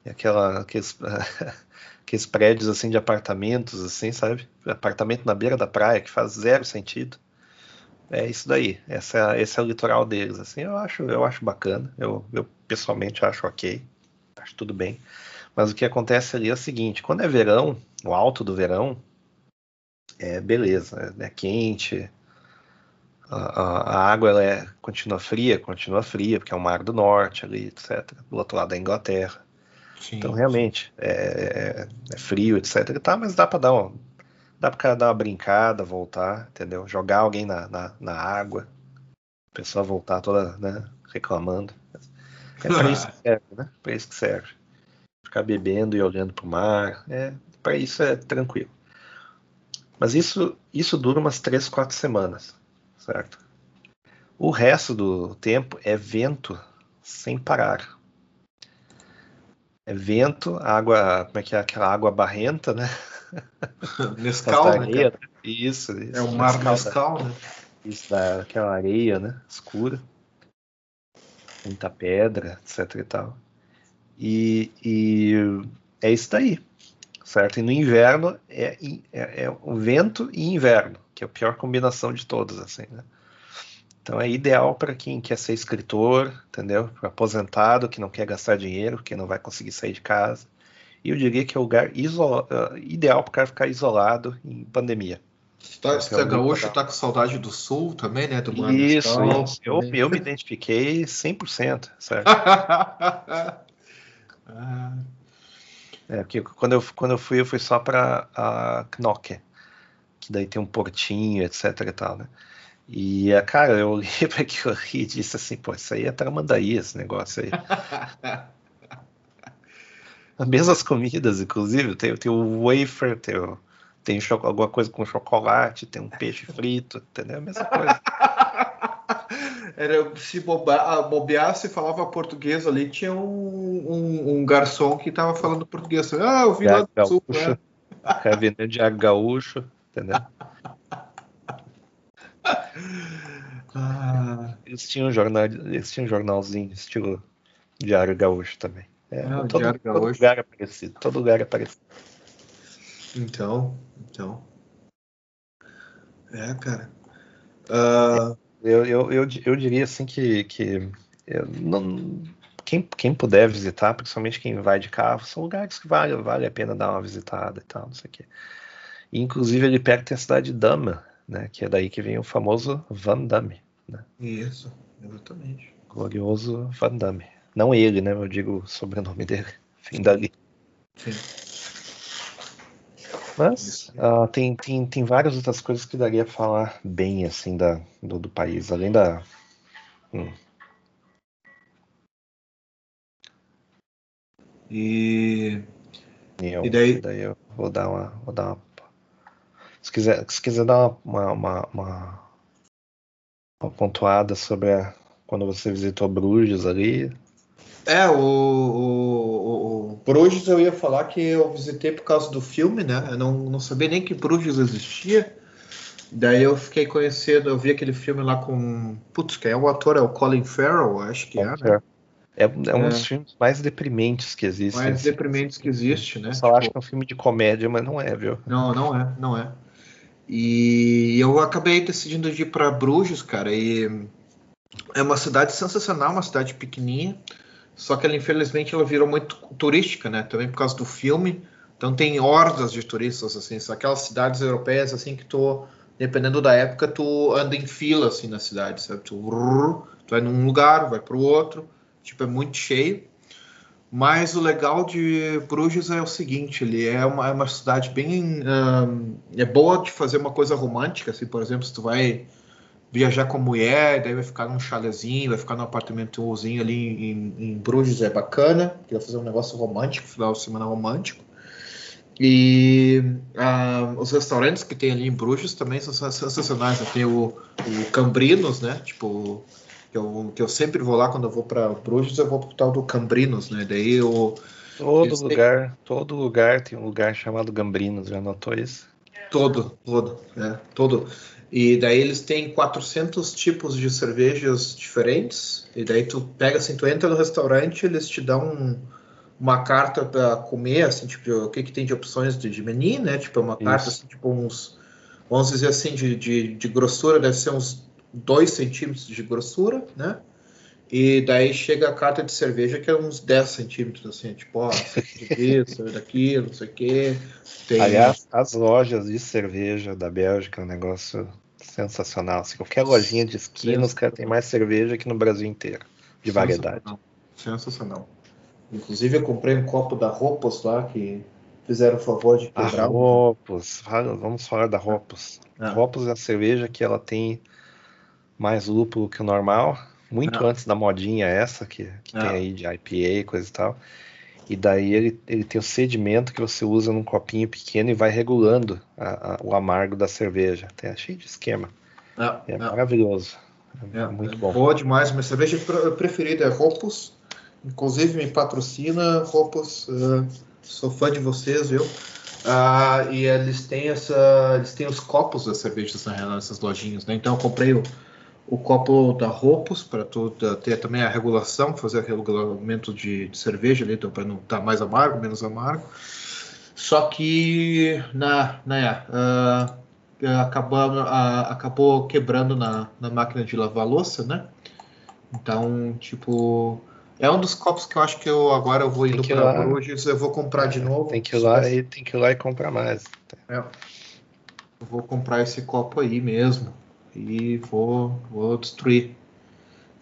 Aquela, aqueles, aqueles prédios assim de apartamentos, assim, sabe? Apartamento na beira da praia que faz zero sentido. É isso daí. Essa, esse é o litoral deles. Assim, eu acho, eu acho bacana. Eu, eu pessoalmente acho ok. Acho tudo bem. Mas o que acontece ali é o seguinte: quando é verão, o alto do verão, é beleza, é, é quente, a, a, a, água ela é, continua fria, continua fria, porque é o Mar do Norte ali, etc. Do outro lado da Inglaterra. Sim, então, realmente, é, é, frio, etc. Tá, mas dá para dar uma, dá pra dar uma brincada, voltar, entendeu? Jogar alguém na, na, na água, a pessoa voltar toda né, reclamando. É para isso que serve, né? Para isso que serve ficar bebendo e olhando para o mar. É, para isso é tranquilo. Mas isso, isso dura umas três, quatro semanas, certo? O resto do tempo é vento sem parar. É vento, água, como é que é aquela água barrenta, né? Nescau, né? Areia, né? Isso, isso. É o mar Nescau, né? Isso, daquela areia, né? Escura. Muita pedra, etc e tal. E, e é isso daí, certo? E no inverno é, é, é, o vento e inverno, que é a pior combinação de todos, assim, né? Então é ideal para quem quer ser escritor, entendeu? Para aposentado, que não quer gastar dinheiro, que não vai conseguir sair de casa. E eu diria que é o lugar uh, ideal para o cara ficar isolado em pandemia. Tá, você é gaúcho, tá com saudade do sul também, né? Do mar isso, isso. Eu, eu me identifiquei 100%, certo? Ah. É, porque quando eu, quando eu fui, eu fui só para a Knokke, que daí tem um portinho, etc e tal, né? E, cara, eu olhei para aquilo ali e disse assim, pô, isso aí é Tramandaí, esse negócio aí. As mesmas comidas, inclusive, tem, tem o wafer, tem, o, tem alguma coisa com chocolate, tem um peixe frito, entendeu? A mesma coisa. Era, se bobear, bobear, se falava português ali, tinha um, um, um garçom que tava falando português. Ah, eu vim lá do sul. Né? Vendendo de gaúcho, entendeu? Ah. Eles tinham um jornal, eles tinham um jornalzinho estilo Diário Gaúcho também. É, ah, todo, Diário todo lugar é parecido, todo lugar é parecido. Então, então. É, cara. Uh, eu, eu, eu, eu diria assim que, que não, quem, quem puder visitar, principalmente quem vai de carro, são lugares que vale, vale a pena dar uma visitada e tal, não sei o quê. E, inclusive ali perto tem a cidade de Dama, né? Que é daí que vem o famoso Van Damme. Né? Isso, exatamente. Glorioso Van Damme. Não ele, né? Eu digo o sobrenome dele. Vem dali. Sim. Mas uh, tem, tem, tem várias outras coisas que daria a falar bem assim da, do, do país, além da. Hum. E. E, eu, e daí... daí eu vou dar uma. Vou dar uma se, quiser, se quiser dar uma, uma, uma, uma pontuada sobre a, quando você visitou Bruges ali. É, o, o, o, Bruges eu ia falar que eu visitei por causa do filme, né? Eu não, não sabia nem que Bruges existia. Daí eu fiquei conhecendo, eu vi aquele filme lá com. Putz, quem é o ator? É o Colin Farrell, acho que é, né? É, é um é. dos filmes mais deprimentes que existem. Mais assim. deprimentes que existe, né? Eu só tipo... acho que é um filme de comédia, mas não é, viu? Não, não é, não é. E eu acabei decidindo ir para Bruges, cara, e é uma cidade sensacional, uma cidade pequenininha, só que ela infelizmente ela virou muito turística, né? Também por causa do filme. Então tem hordas de turistas assim, são aquelas cidades europeias assim que tu, dependendo da época, tu anda em fila assim na cidade, sabe? Tu, tu vai num lugar, vai para o outro, tipo é muito cheio. Mas o legal de Bruges é o seguinte, ele é uma, é uma cidade bem um, é boa de fazer uma coisa romântica, assim, por exemplo, se tu vai viajar com mulher, daí vai ficar num chalezinho, vai ficar num apartamentozinho ali em, em Bruges, é bacana, que vai fazer um negócio romântico, final de semana romântico. E uh, os restaurantes que tem ali em Bruges também são sensacionais. Né? Tem o, o Cambrinos, né? Tipo, que eu, que eu sempre vou lá quando eu vou para Bruges, eu vou pro tal do Cambrinos, né? Daí eu. Todo lugar, têm... todo lugar tem um lugar chamado Gambrinos, já notou isso? Todo, todo, é, todo. E daí eles têm 400 tipos de cervejas diferentes. E daí tu pega assim, tu entra no restaurante, eles te dão um, uma carta para comer, assim, tipo, o que que tem de opções de, de menu, né? Tipo, uma Isso. carta, assim, tipo, uns, vamos dizer assim, de, de, de grossura, deve ser uns 2 centímetros de grossura, né? E daí chega a carta de cerveja que é uns 10 centímetros, assim, tipo, ó, isso, daquilo, não sei o quê. Tem... Aliás, as lojas de cerveja da Bélgica é um negócio sensacional. Assim, qualquer lojinha de esquina, os caras têm mais cerveja que no Brasil inteiro, de variedade. Sensacional. Inclusive, eu comprei um copo da Ropos lá, que fizeram o favor de quebrar. A Ropos, vamos falar da Ropos. Ah. Ropos é a cerveja que ela tem mais lúpulo que o normal, muito ah. antes da modinha essa que, que ah. tem aí de IPA, coisa e tal. E daí ele, ele tem o sedimento que você usa num copinho pequeno e vai regulando a, a, o amargo da cerveja. Tem cheio de esquema. Ah, é maravilhoso. É, é muito bom. Boa demais. Minha cerveja preferida é Ropos. Inclusive me patrocina, Ropos. Uh, sou fã de vocês, viu? Uh, e eles têm essa. Eles têm os copos das cervejas nessas lojinhas, né? Então eu comprei o o copo da Ropos para ter também a regulação, fazer o regulamento de, de cerveja ali, então, para não estar tá mais amargo, menos amargo. Só que na, né, uh, acabou, uh, acabou quebrando na, na máquina de lavar louça, né? Então, tipo, é um dos copos que eu acho que eu agora eu vou indo para Bruges, eu vou comprar de novo. Tem que ir lá e tem que ir lá e comprar mais. É. Eu vou comprar esse copo aí mesmo e vou, vou destruir.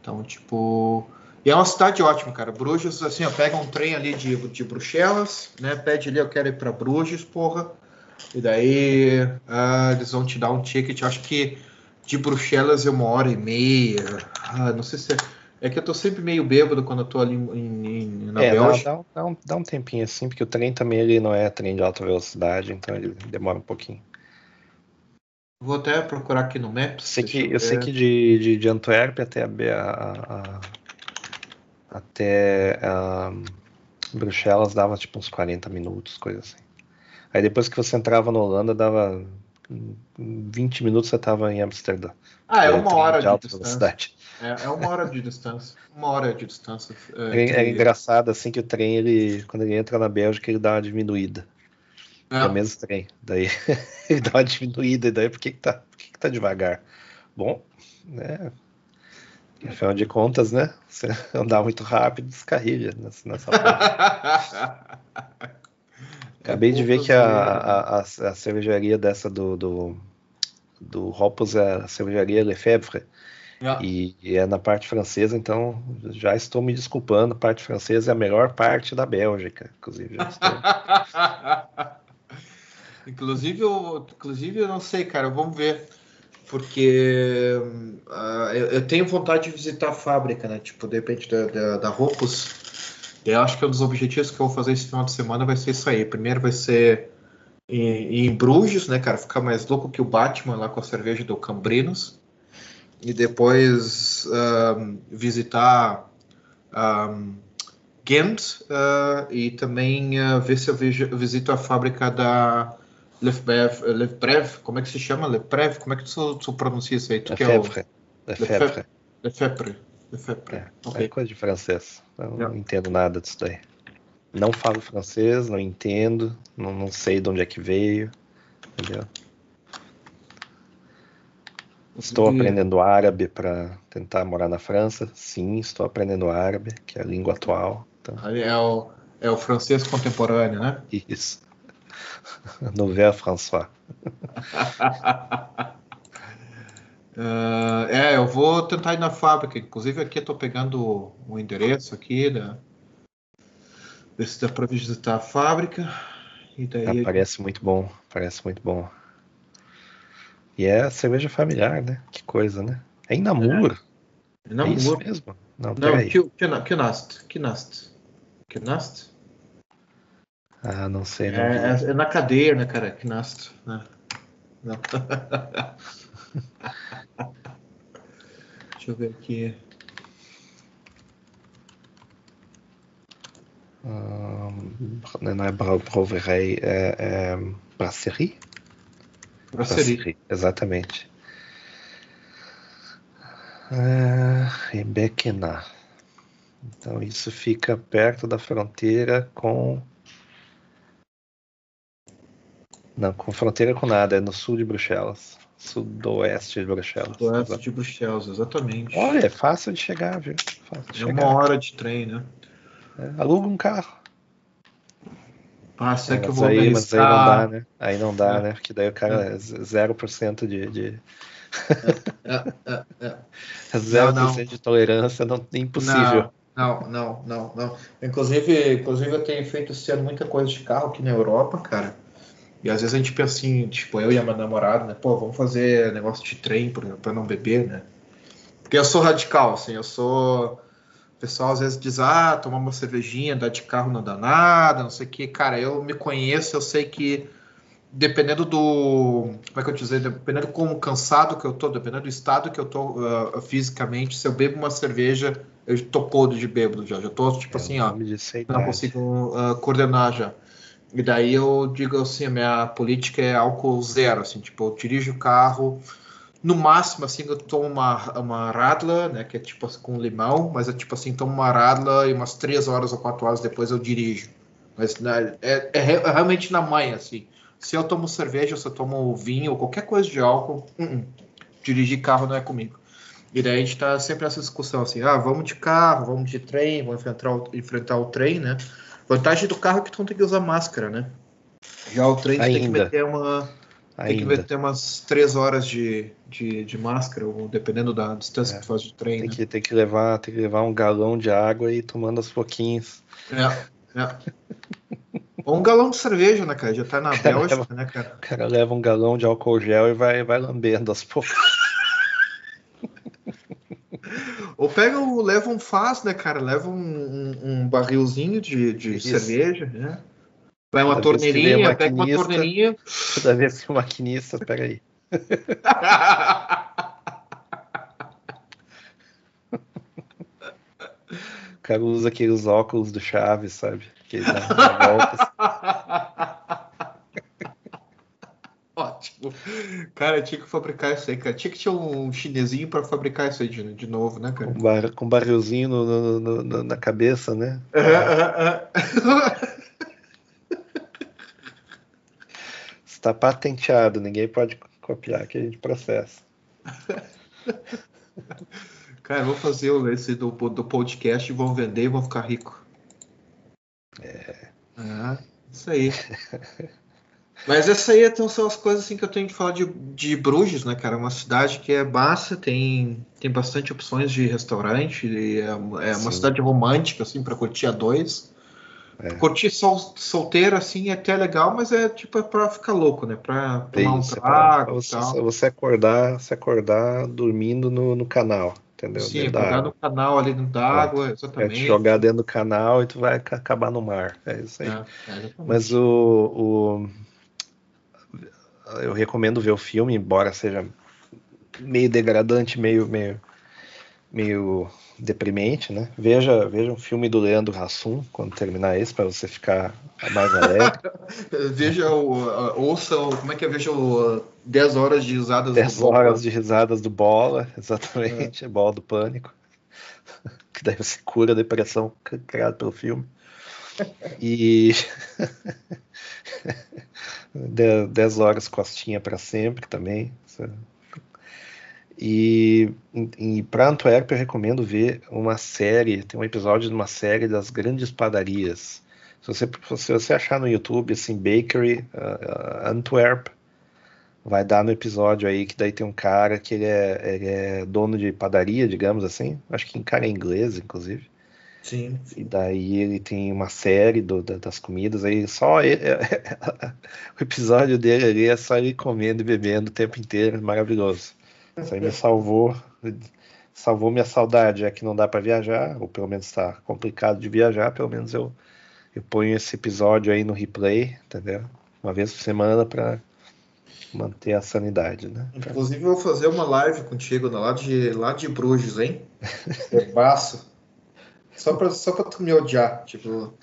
Então, tipo. E é uma cidade ótima, cara. Bruges, assim, ó, pega um trem ali de, de Bruxelas, né? Pede ali, eu quero ir para Bruges, porra. E daí uh, eles vão te dar um ticket. Acho que de Bruxelas é uma hora e meia. Ah, não sei se é. É que eu tô sempre meio bêbado quando eu tô ali em, em, na é, Bélgica. Dá, dá, um, dá um tempinho assim, porque o trem também ele não é trem de alta velocidade, então ele demora um pouquinho. Vou até procurar aqui no Maps. Sei que, eu, eu sei que de, de, de Antuérpia até a, a, a até Bruxelas dava tipo uns 40 minutos, coisa assim. Aí depois que você entrava na Holanda, dava 20 minutos você estava em Amsterdã. Ah, é uma hora de, de distância. É, é, uma hora de distância. Uma hora de distância. É, é, é engraçado assim que o trem, ele, quando ele entra na Bélgica, ele dá uma diminuída. É o mesmo trem. Daí ele dá uma diminuída, e daí por que, que, tá, por que, que tá devagar? Bom, né? Afinal de contas, né? Você andar muito rápido, descarrilha nessa, nessa Acabei é de ver que a, a, a, cervejaria dessa do, do, do é a cervejaria Lefebvre. Yeah. E, e, é na parte francesa, então já estou me desculpando. A parte francesa é a melhor parte da Bélgica, inclusive. Já estou... Inclusive, eu, inclusive, eu não sei, cara, vamos ver. Porque uh, eu, eu, tenho vontade de visitar a fábrica, né? Tipo, de repente, da, da, da. Eu acho que um dos objetivos que eu vou fazer esse final de semana vai ser isso aí. Primeiro vai ser em, em Bruges, né, cara? Ficar mais louco que o Batman lá com a cerveja do Cambrinos. E depois um, visitar um, Ghent uh, e também uh, ver se eu visito a fábrica da Lefebvre, eh, Lefebvre, como é que se chama? Lefebvre, como é que tu, tu pronuncia isso aí? Tu Lefebvre. É o... Lefebvre. Lefebvre. Lefebvre. É, okay. é coisa de francês. Eu não, não entendo nada disso daí. Não falo francês, não entendo, não, não sei de onde é que veio, entendeu? Estou aprendendo árabe para tentar morar na França. Sim, estou aprendendo árabe, que é a língua atual. Então... É, o, é o francês contemporâneo, né? Isso. Nouvelle François. uh, é, eu vou tentar ir na fábrica. Inclusive aqui eu estou pegando o endereço aqui da ver se dá para visitar a fábrica. E daí... Ah, parece muito bom, parece muito bom. E é cerveja familiar, né? Que coisa, né? É em Namur. É, Namur. É isso mesmo? Não, Não Knast. Knast. Knast? Ah, não sei. Não. É, é, é, na cadeia, né, cara? Que nasce. Né? Não. Deixa eu ver aqui. Um, não é Broverei, é, é Brasserie? Brasserie. Exatamente. Ah, é, Rebequená. Então isso fica perto da fronteira com não, com fronteira com nada, é no sul de Bruxelas. Sudoeste de Bruxelas. Sudoeste de Bruxelas, exatamente. Olha, é fácil de chegar, viu? Fácil de é chegar. uma hora de trem, né? É, aluga um carro. Ah, é, que eu vou aí, mas aí não dá, né? Aí não dá, é. né? Porque daí o cara é 0% de. de... É, é, é. 0% não, não. de tolerância não, é impossível. Não, não, não, não. Inclusive, inclusive eu tenho feito ano muita coisa de carro aqui na Europa, cara. E às vezes a gente pensa assim, tipo, eu e a minha namorada, né? Pô, vamos fazer negócio de trem para não beber, né? Porque eu sou radical, assim, eu sou pessoal às vezes diz, ah, tomar uma cervejinha, dar de carro não dá nada, não sei o que. Cara, eu me conheço, eu sei que dependendo do. Como é que eu dizer? Dependendo do como cansado que eu tô, dependendo do estado que eu tô uh, fisicamente, se eu bebo uma cerveja, eu tô podre de bêbado já. Já tô, tipo é, assim, ó. Não consigo uh, coordenar já. E daí eu digo assim, a minha política é álcool zero, assim, tipo, eu dirijo o carro no máximo, assim, eu tomo uma, uma radla, né, que é tipo assim, com limão, mas é tipo assim, tomo uma radla e umas três horas ou quatro horas depois eu dirijo. Mas né, é, é, é, realmente na manhã, assim. Se eu tomo cerveja, se eu tomo vinho ou qualquer coisa de álcool, uh -uh. dirigir carro não é comigo. E daí a gente tá sempre nessa discussão, assim, ah, vamos de carro, vamos de trem, vamos enfrentar o, enfrentar o trem, né? Vantagem do carro é que tu não tem que usar máscara, né? Já o trem tem que meter uma Ainda. Tem que ver, ter umas três horas de, de, de máscara, ou dependendo da distância é. que tu faz de trem. Tem, né? que, tem, que levar, tem que levar um galão de água e ir tomando aos pouquinhos. É, é. ou um galão de cerveja, né, cara? Já tá na Bélgica, leva, né, cara? O cara leva um galão de álcool gel e vai, vai lambendo aos poucos. Ou pega o, leva um faz, né, cara? Leva um, um, um barrilzinho de, de cerveja, né? Vai uma torneirinha, pega uma torneirinha. Toda vez que o maquinista, pega aí. o cara usa aqueles óculos do Chaves, sabe? Que voltas. Ótimo. Cara, tinha que fabricar isso aí, cara. Tinha que ter um chinesinho para fabricar isso aí de, de novo, né, cara? Com, bar, com barrilzinho no, no, no, na cabeça, né? Está patenteado, ninguém pode copiar que a gente processa. Cara, vou fazer esse do, do podcast, vou vender e vou ficar rico. É. Ah, isso aí. Mas essa aí então, são as coisas assim que eu tenho que falar de, de Bruges, né, cara? É uma cidade que é baixa, tem, tem bastante opções de restaurante, é, é uma cidade romântica, assim, para curtir a dois. É. Curtir sol, solteiro, assim, é até legal, mas é tipo é pra ficar louco, né? Pra tomar Isso, um trago é você, você, acordar, se acordar dormindo no, no canal, entendeu? Sim, acordar no canal ali dentro d'água, é, exatamente. É te jogar dentro do canal e tu vai acabar no mar. É isso aí. É, é mas o, o, Eu recomendo ver o filme, embora seja meio degradante, meio, meio, meio deprimente, né? Veja, veja um filme do Leandro Hassum quando terminar esse para você ficar mais alegre. veja o ouça o, como é que é veja o 10 horas de risadas 10 do horas de risadas do bola, exatamente, é. bola do pânico. que daí você cura a depressão criada pelo filme. E 10 horas costinha para sempre também. E, e para Antuérpia eu recomendo ver uma série, tem um episódio de uma série das grandes padarias. Se você, se você achar no YouTube assim, Bakery uh, Antwerp, vai dar no episódio aí que daí tem um cara que ele é, ele é dono de padaria, digamos assim. Acho que em cara é inglês, inclusive. Sim. E daí ele tem uma série do, da, das comidas aí, só ele, o episódio dele ali é só ele comendo e bebendo o tempo inteiro, maravilhoso. Isso aí me salvou, salvou minha saudade, é que não dá para viajar, ou pelo menos está complicado de viajar, pelo menos eu, eu ponho esse episódio aí no replay, entendeu? Uma vez por semana para manter a sanidade, né? Inclusive eu vou fazer uma live contigo lá de, lá de Bruges, hein? Bebaço. Só pra, só pra tu me odiar, tipo...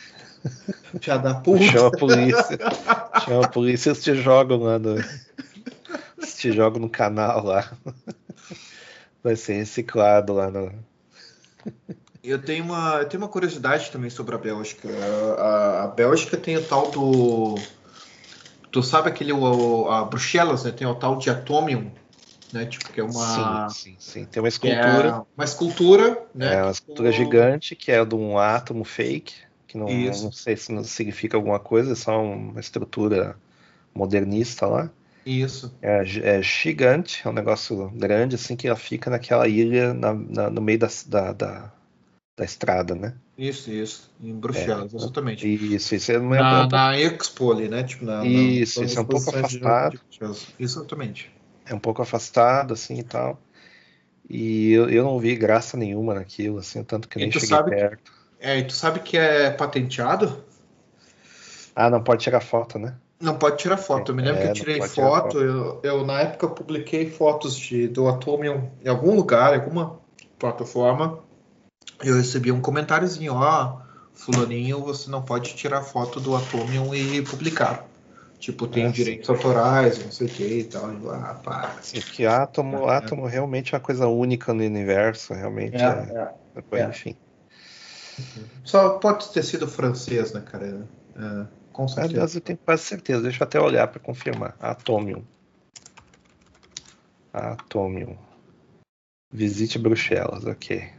Já dá puta. Chama a polícia. Chama a polícia e eles te jogam lá no. Eles te jogam no canal lá. Vai ser reciclado lá no. Eu tenho uma, eu tenho uma curiosidade também sobre a Bélgica. A, a, a Bélgica tem o tal do. Tu sabe aquele. O, a Bruxelas, né? Tem o tal de Atomium, né? Tipo, que é uma. Sim, sim, sim. Tem uma escultura. É uma escultura, né? É uma escultura tipo, gigante que é de um átomo fake, que não, não sei se não significa alguma coisa, é só uma estrutura modernista lá. Isso. É, é, gigante, é um negócio grande, assim, que ela fica naquela ilha na, na, no meio da, da, da, da, estrada, né? Isso, isso. Em Bruxelas, É, exatamente. Isso, isso é, é Na, na Expo ali, né? Tipo, na, Isso, isso é um pouco exposições de- afastado. de Bruxelas. Exatamente. É um pouco afastado, assim, e tal. E eu, eu não vi graça nenhuma naquilo, assim, tanto que E nem cheguei perto. É, e tu sabe que é patenteado? Ah, não pode tirar foto, né? Não pode tirar foto. Eu me lembro É, que eu tirei tirar foto. Eu, eu, na época, publiquei fotos de, do Atomium em algum lugar, em alguma plataforma. Eu recebi um comentáriozinho: Ó, Fulaninho, você não pode tirar foto do Atomium e publicar. Tipo, tem sim. direitos autorais, não sei o que e tal. E ah, para. Assim, que átomo, É. átomo realmente é uma coisa única no universo, realmente é, É, coisa, é. enfim. Só pode ter sido francês, né, cara? É, com certeza. Aliás, eu tenho quase certeza, deixa eu até olhar para confirmar. Atomium. Atomium. Visite Bruxelas, ok.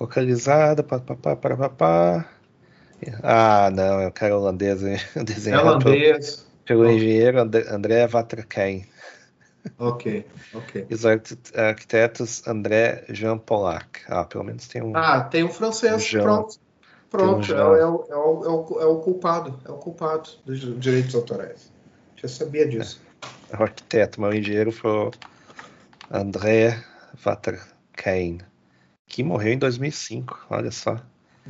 Localizada, pá, pá, pá, pá, pá, pá. Ah, não, é o cara holandês, hein? É desenhado pelo, holandês. pelo engenheiro André, Vatrakain. Ok, ok. E os arqu- arquitetos André Jean Pollack. Ah, pelo menos tem um. Ah, tem um francês, João. pronto. Pronto, é, um o- João. é o, é, o, é, o, é o culpado, é o culpado dos direitos autorais. Já sabia disso. o arquiteto, mas o engenheiro foi André Vatrakain, que morreu em 2005, olha só.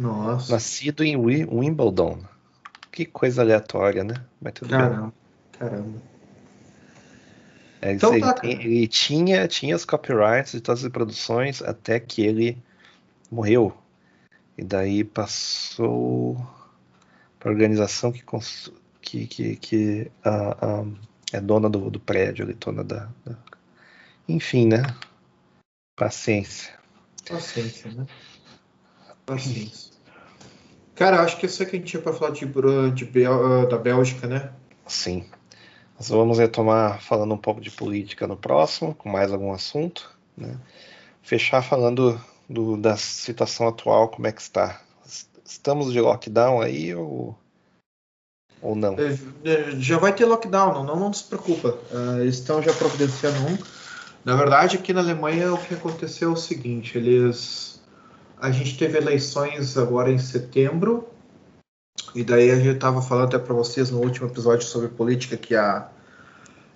Nossa, Nascido em Wi- Wimbledon. Que coisa aleatória, né? Mas tudo bem. caramba, caramba. É, Então ele, tá, tem- cara. ele tinha, tinha os copyrights de todas as produções até que ele morreu. E daí passou para a organização que, que, que, que é dona do, do prédio, ali, dona da, da- Enfim, né? Paciência. Paciência, né? Cara, acho que isso é que a gente tinha pra falar de, de Bel- da Bélgica, né? Sim. Nós vamos retomar falando um pouco de política no próximo, com mais algum assunto. Né? Fechar falando do- da situação atual, como é que está. Estamos de lockdown aí ou, ou não? É, é, Já vai ter lockdown, não, não, não se preocupa. Ah, eles estão já providenciando um. Na verdade, aqui na Alemanha o que aconteceu é o seguinte, eles a gente teve eleições agora em setembro e daí a gente estava falando até para vocês no último episódio sobre política que a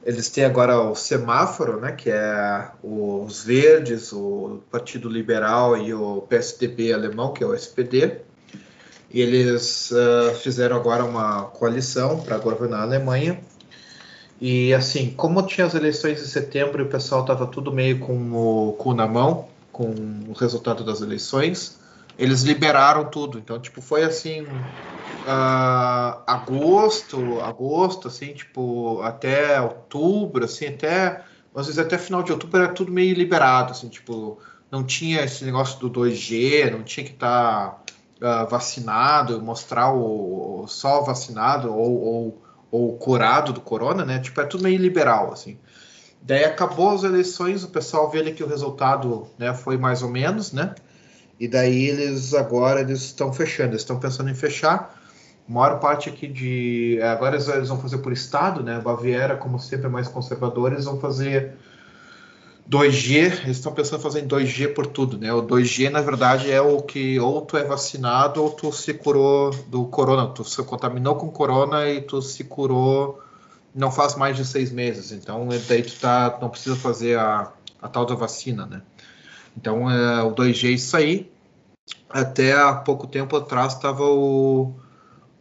eles têm agora o semáforo, né, que é os verdes, o Partido Liberal e o PSDB alemão, que é o SPD. E eles ah, fizeram agora uma coalição para governar a Alemanha. E assim, como tinha as eleições em setembro e o pessoal estava tudo meio com o cu na mão com o resultado das eleições, eles liberaram tudo. Então, tipo, foi assim, ah, agosto, agosto, assim, tipo, até outubro, assim, até às vezes até final de outubro era tudo meio liberado, assim, tipo, não tinha esse negócio do 2G, não tinha que estar vacinado, mostrar o só vacinado ou, ou, ou curado do corona, né? Tipo, é tudo meio liberal, assim. Daí acabou as eleições, o pessoal vê ali que o resultado né, foi mais ou menos, né? E daí eles agora eles estão fechando, eles estão pensando em fechar. A maior parte aqui de. Agora eles, eles vão fazer por estado, né? Baviera, como sempre, é mais conservador, eles vão fazer 2G, eles estão pensando em fazer em 2G por tudo, né? O 2G, na verdade, é o que ou tu é vacinado ou tu se curou do corona, tu se contaminou com corona e tu se curou não faz mais de seis meses. Então, daí tu tá, não precisa fazer a, a tal da vacina, né? Então, é, o 2G é isso aí. Até há pouco tempo atrás estava o,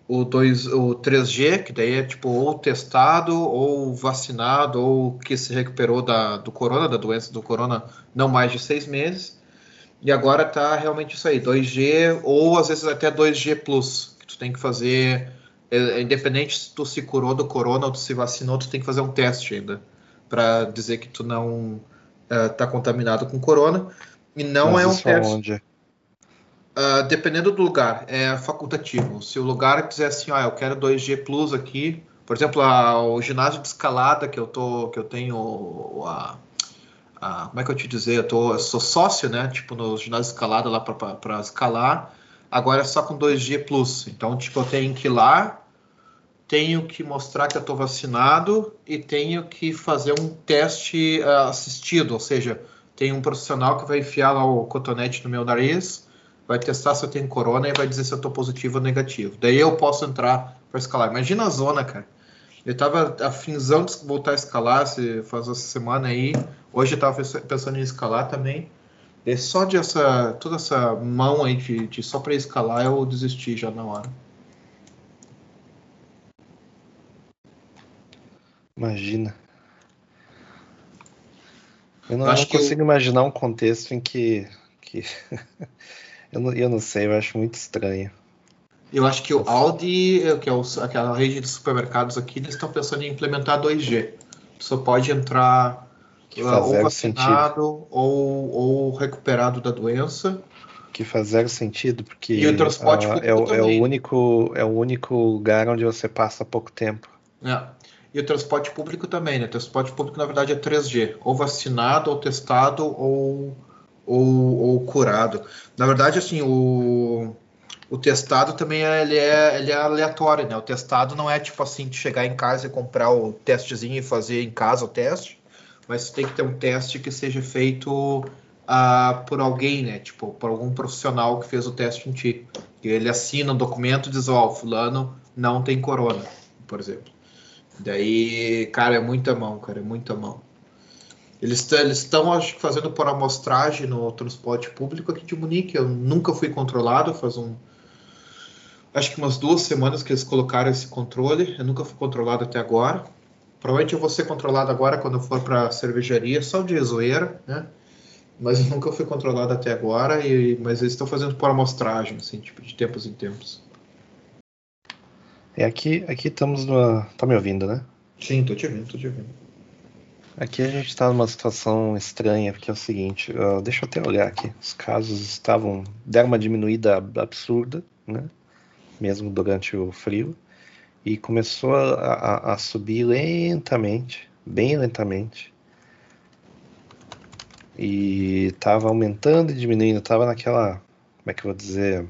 o, 2, o 3G, que daí é tipo ou testado, ou vacinado, ou que se recuperou da, do corona, da doença do corona, não mais de seis meses. E agora tá realmente isso aí, 2G, ou às vezes até 2G Plus, Que tu tem que fazer, é, independente se tu se curou do corona ou tu se vacinou, tu tem que fazer um teste ainda para dizer que tu não está contaminado com corona. E não Mas é um teste. Onde? Uh, dependendo do lugar, é facultativo. Se o lugar quiser assim, ó, eu quero 2G Plus aqui, por exemplo, a, o ginásio de escalada que eu tô, que eu tenho a, a como é que eu te dizer, eu, tô, eu sou sócio, né? Tipo no ginásio de escalada lá para escalar. Agora é só com 2G Plus. Então, tipo, eu tenho que ir lá, tenho que mostrar que eu estou vacinado e tenho que fazer um teste uh, assistido, ou seja, tem um profissional que vai enfiar lá o cotonete no meu nariz vai testar se eu tenho corona e vai dizer se eu tô positivo ou negativo. Daí eu posso entrar para escalar. Imagina a zona, cara. Eu tava afinzão de voltar a escalar se faz essa semana aí. Hoje eu tava pensando em escalar também. E só de essa toda essa mão aí de, de só para escalar eu desisti já na hora. Imagina. Eu não, eu não consigo eu... imaginar um contexto em que, que Eu não, eu não sei, eu acho muito estranho. Eu acho que o Aldi, que é o, aquela rede de supermercados aqui, eles estão pensando em implementar 2G. Só pode entrar uh, ou vacinado ou, ou, recuperado da doença. Que faz zero sentido, porque e o transporte uh, é, o, é, o único, é o único lugar onde você passa pouco tempo. É. E o transporte público também, né? O transporte público, na verdade, é 3G. Ou vacinado, ou testado, ou ou, ou curado. Na verdade, assim, o, o testado também é, ele é, ele é aleatório, né? O testado não é tipo assim, de chegar em casa e comprar o testezinho e fazer em casa o teste, mas tem que ter um teste que seja feito uh, por alguém, né? Tipo, por algum profissional que fez o teste em ti. E ele assina um documento e diz, ó, oh, fulano não tem corona, por exemplo. Daí, cara, é muita mão, cara, é muita mão. Eles estão, acho que, fazendo por amostragem no transporte público aqui de Munique. Eu nunca fui controlado, faz um. Acho que umas duas semanas que eles colocaram esse controle. Eu nunca fui controlado até agora. Provavelmente eu vou ser controlado agora quando eu for para a cervejaria, só de zoeira, né? Mas eu nunca fui controlado até agora. E, mas eles estão fazendo por amostragem, assim, tipo, de tempos em tempos. É aqui, aqui estamos no. Tá me ouvindo, né? Sim, tô te ouvindo, tô te ouvindo. Aqui a gente está numa situação estranha, porque é o seguinte, uh, deixa eu até olhar aqui. Os casos estavam. deram uma diminuída absurda, né? Mesmo durante o frio. E começou a, a, a subir lentamente, bem lentamente. E estava aumentando e diminuindo, estava naquela. Como é que eu vou dizer?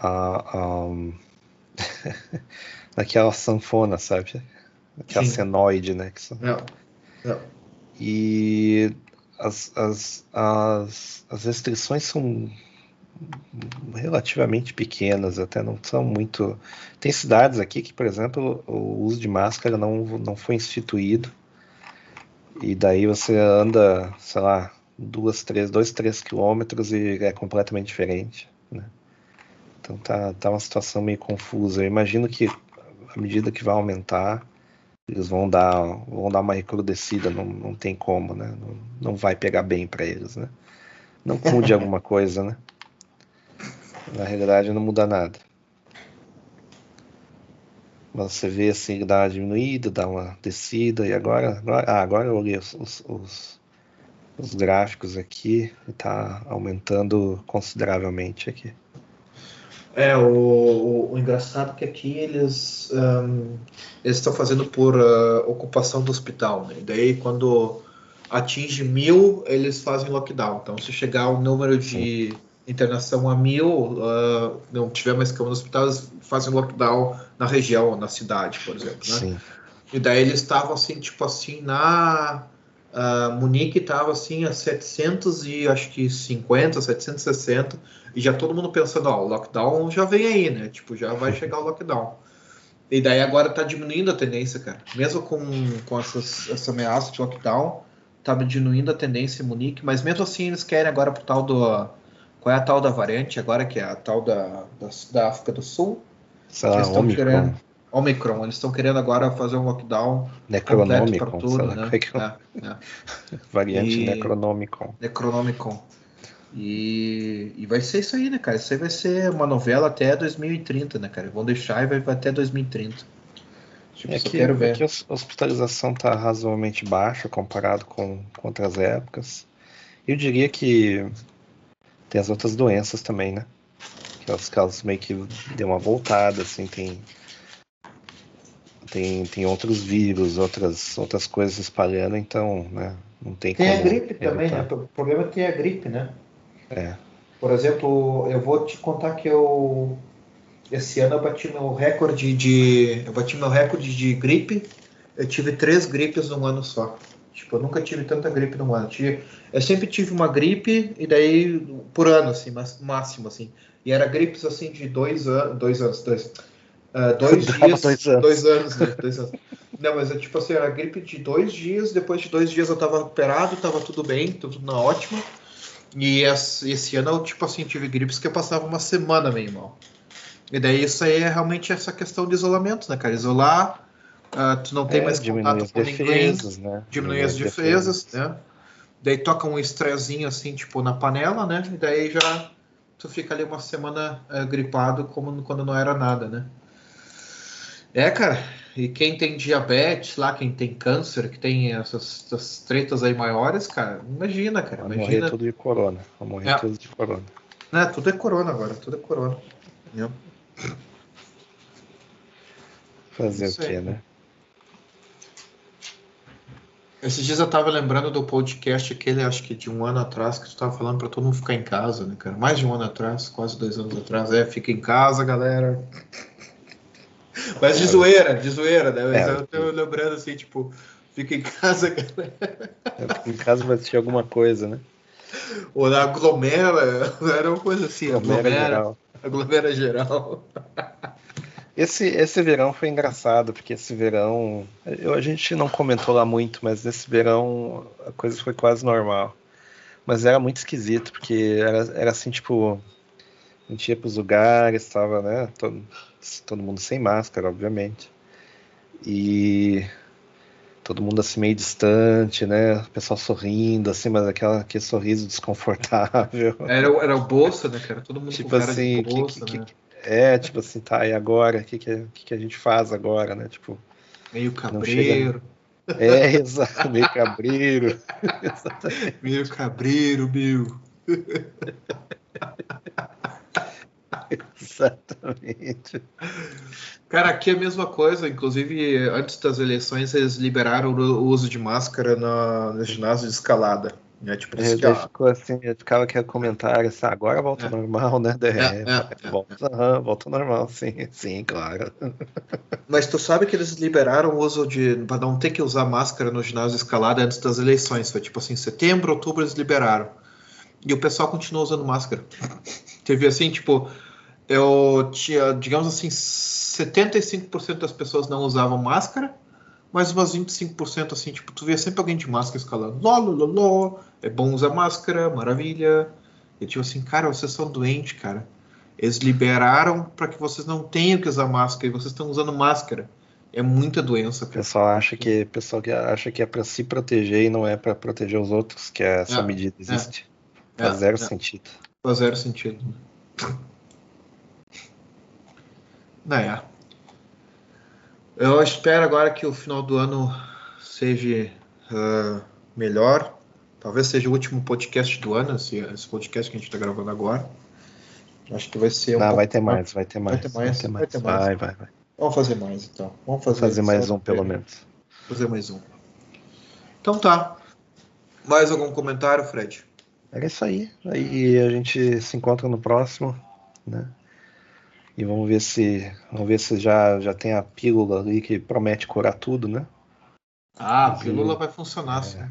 A, naquela sanfona, sabe? que é a senoide, né? Que são... Não. Não. E as, as, as, as restrições são relativamente pequenas, até não são muito. Tem cidades aqui que, por exemplo, o uso de máscara não, não foi instituído. E daí você anda, sei lá, duas, três, dois, três quilômetros e é completamente diferente. Então tá, tá uma situação meio confusa. Eu imagino que à medida que vai aumentar, eles vão dar, vão dar uma recrudescida, não, não tem como, né? Não, não vai pegar bem para eles, né? Não mude alguma coisa, né? Na realidade não muda nada. Mas você vê assim, dá uma diminuída, dá uma descida, e agora, agora, ah, agora eu olhei os, os, os, os gráficos aqui e tá aumentando consideravelmente aqui. É, o, o, o, engraçado é que aqui eles um, estão fazendo por uh, ocupação do hospital, né? Daí quando atinge mil, eles fazem lockdown. Então, se chegar o número de internação a mil, uh, não tiver mais cama no hospital, eles fazem lockdown na região, na cidade, por exemplo, né? Sim. E daí eles estavam assim, tipo assim, na Uh, Munique estava assim a 700 e acho que 50, 760 e já todo mundo pensando, ó, o lockdown já vem aí, né? Tipo, já vai chegar o lockdown. E daí agora tá diminuindo a tendência, cara. Mesmo com, com essas, essa ameaça de lockdown, tá diminuindo a tendência em Munique, mas mesmo assim eles querem agora pro tal do. Qual é a tal da variante agora, que é a tal da, da, da África do Sul? Sei lá, estão querendo. Omicron. Eles estão querendo agora fazer um lockdown Necronomicon, para tudo, né? É, é. Variante e... Necronomicon. Necronomicon. E, e vai ser isso aí, né, cara? Isso aí vai ser uma novela até 2030, né, cara? Vão deixar e vai, vai até 2030. Tipo, é que, quero ver. Aqui a hospitalização tá razoavelmente baixa comparado com, com outras épocas. Eu diria que tem as outras doenças também, né? Que os casos meio que deu uma voltada, assim, tem tem, tem outros vírus, outras, outras coisas espalhando, então, né? Não tem, tem como. Tem a gripe evitar. também, né? O problema é que tem a gripe, né? É. Por exemplo, eu vou te contar que eu esse ano eu bati meu recorde de eu bati meu recorde de gripe. Eu tive três gripes num ano só. Tipo, eu nunca tive tanta gripe num ano. Eu, tive, eu sempre tive uma gripe e daí por ano assim, mas máximo assim. E era gripes assim de dois anos, dois anos, dois, uh, dois dias, dois anos, dois anos, né? dois anos. Não, mas é tipo assim, era gripe de dois dias. Depois de dois dias eu tava recuperado, tava tudo bem, tudo na ótima. E esse ano eu, tipo assim, tive gripes que eu passava uma semana meio mal. E daí isso aí é realmente essa questão de isolamento, né, cara? Isolar, uh, tu não tem é, mais contato com defesas, ninguém, né? diminuir as defesas, defesas, né? Daí toca um estressinho assim, tipo, na panela, né? E daí já tu fica ali uma semana uh, gripado como quando não era nada, né? É, cara, e quem tem diabetes lá, quem tem câncer, que tem essas, essas tretas aí maiores, cara, imagina, cara. Vai imagina... morrer tudo de corona. Vai morrer é. tudo de corona. É, tudo é corona agora, tudo é corona. É. Fazer Isso o quê, né? Esses dias eu tava lembrando do podcast aquele, acho que de um ano atrás, que tu tava falando pra todo mundo ficar em casa, né, cara? Mais de um ano atrás, quase dois anos atrás. É, fica em casa, galera. Mas de zoeira, de zoeira, né? Mas é, eu tô lembrando assim, tipo, fica em casa, galera. Fica em casa vai assistir alguma coisa, né? Ou na aglomera, era uma coisa assim, aglomera, aglomera geral. Aglomera geral. Esse, esse verão foi engraçado, porque esse verão. Eu, a gente não comentou lá muito, mas nesse verão a coisa foi quase normal. Mas era muito esquisito, porque era, era assim, tipo. A gente ia pros lugares, estava, né? Todo, todo mundo sem máscara, obviamente. E todo mundo assim meio distante, né? O pessoal sorrindo, assim, mas aquela, aquele sorriso desconfortável. Era, era o bolso, né, cara? Todo mundo tipo com assim, bolsa, que, né? que, é, tipo assim, tá, e agora? O que, que, que, que a gente faz agora, né? Tipo. Meio cabreiro. Chega... É, exato, meio cabreiro. meio cabreiro, meu. Exatamente. Cara, aqui é a mesma coisa. Inclusive, antes das eleições, eles liberaram o uso de máscara na, no ginásio de escalada. Né? Tipo, é, já ficou assim, ficava aquele comentário assim, agora volta é. normal, né? É, é, volta, uhum, volta normal, sim, sim, claro. Mas tu sabe que eles liberaram o uso de. para não ter que usar máscara no ginásio de escalada antes das eleições. Foi tipo assim, setembro, outubro eles liberaram. E o pessoal continua usando máscara. Teve assim, tipo, eu tinha, digamos assim, 75% das pessoas não usavam máscara, mas umas 25% assim, tipo, tu via sempre alguém de máscara escalando. Ló, ló, ló, é bom usar máscara, maravilha. E tipo assim, cara, vocês são doentes, cara. Eles liberaram para que vocês não tenham que usar máscara e vocês estão usando máscara. É muita doença. O pessoal acha que, pessoal que acha que é para se proteger e não é para proteger os outros que essa é, medida é. existe. É, Faz zero é. sentido. Faz zero sentido. É. Eu espero agora que o final do ano seja uh, melhor. Talvez seja o último podcast do ano, esse, esse podcast que a gente está gravando agora. Acho que vai ser um. Não, vai ter mais, vai ter mais. Vai ter mais, vai ter mais. Vai, ter mais. vai, vai, vai. Vamos fazer mais então. Vamos fazer, fazer mais um, pelo menos. Fazer mais um. Então tá. Mais algum comentário, Fred? É isso aí. Aí a gente se encontra no próximo, né? E vamos ver se vamos ver se já, já tem a pílula ali que promete curar tudo, né? Ah, a pílula vai funcionar, é. sim.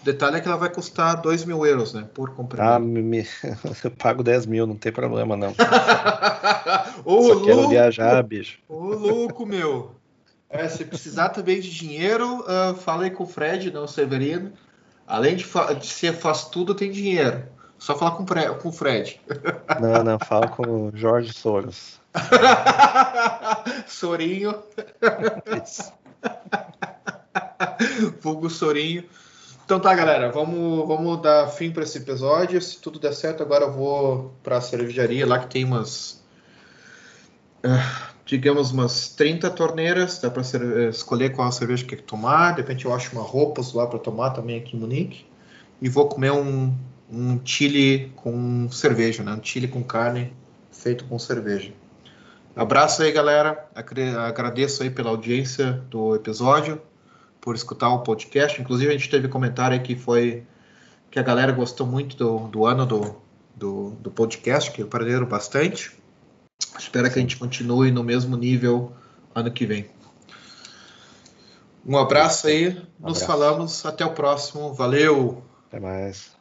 O detalhe é que ela vai custar 2 mil euros, né? Por comprar. Ah, me, eu pago 10 mil, não tem problema não. Ô, Só louco, quero viajar, bicho. Ô, louco, meu. É, se precisar também de dinheiro, uh, fala aí com o Fred, não o Severino. Além de, de ser faz tudo, tem dinheiro. Só falar com, com o Fred. Não, não, fala com o Jorge Soros. Sorinho. Isso. Sorinho. Então tá, galera, vamos, vamos dar fim para esse episódio. Se tudo der certo, agora eu vou para a cervejaria lá que tem umas. Uh, digamos, umas 30 torneiras. Dá para escolher qual cerveja que quer tomar. De repente eu acho uma roupa lá para tomar também aqui em Munique. E vou comer um, um chile com cerveja, né? Um chile com carne feito com cerveja. Abraço aí, galera. Agradeço aí pela audiência do episódio por escutar o podcast. Inclusive, a gente teve comentário aí que foi que a galera gostou muito do, do ano do, do, do podcast, que aprenderam bastante. Espero que a gente continue no mesmo nível ano que vem. Um abraço aí, um nos abraço. falamos, até o próximo, valeu! Até mais.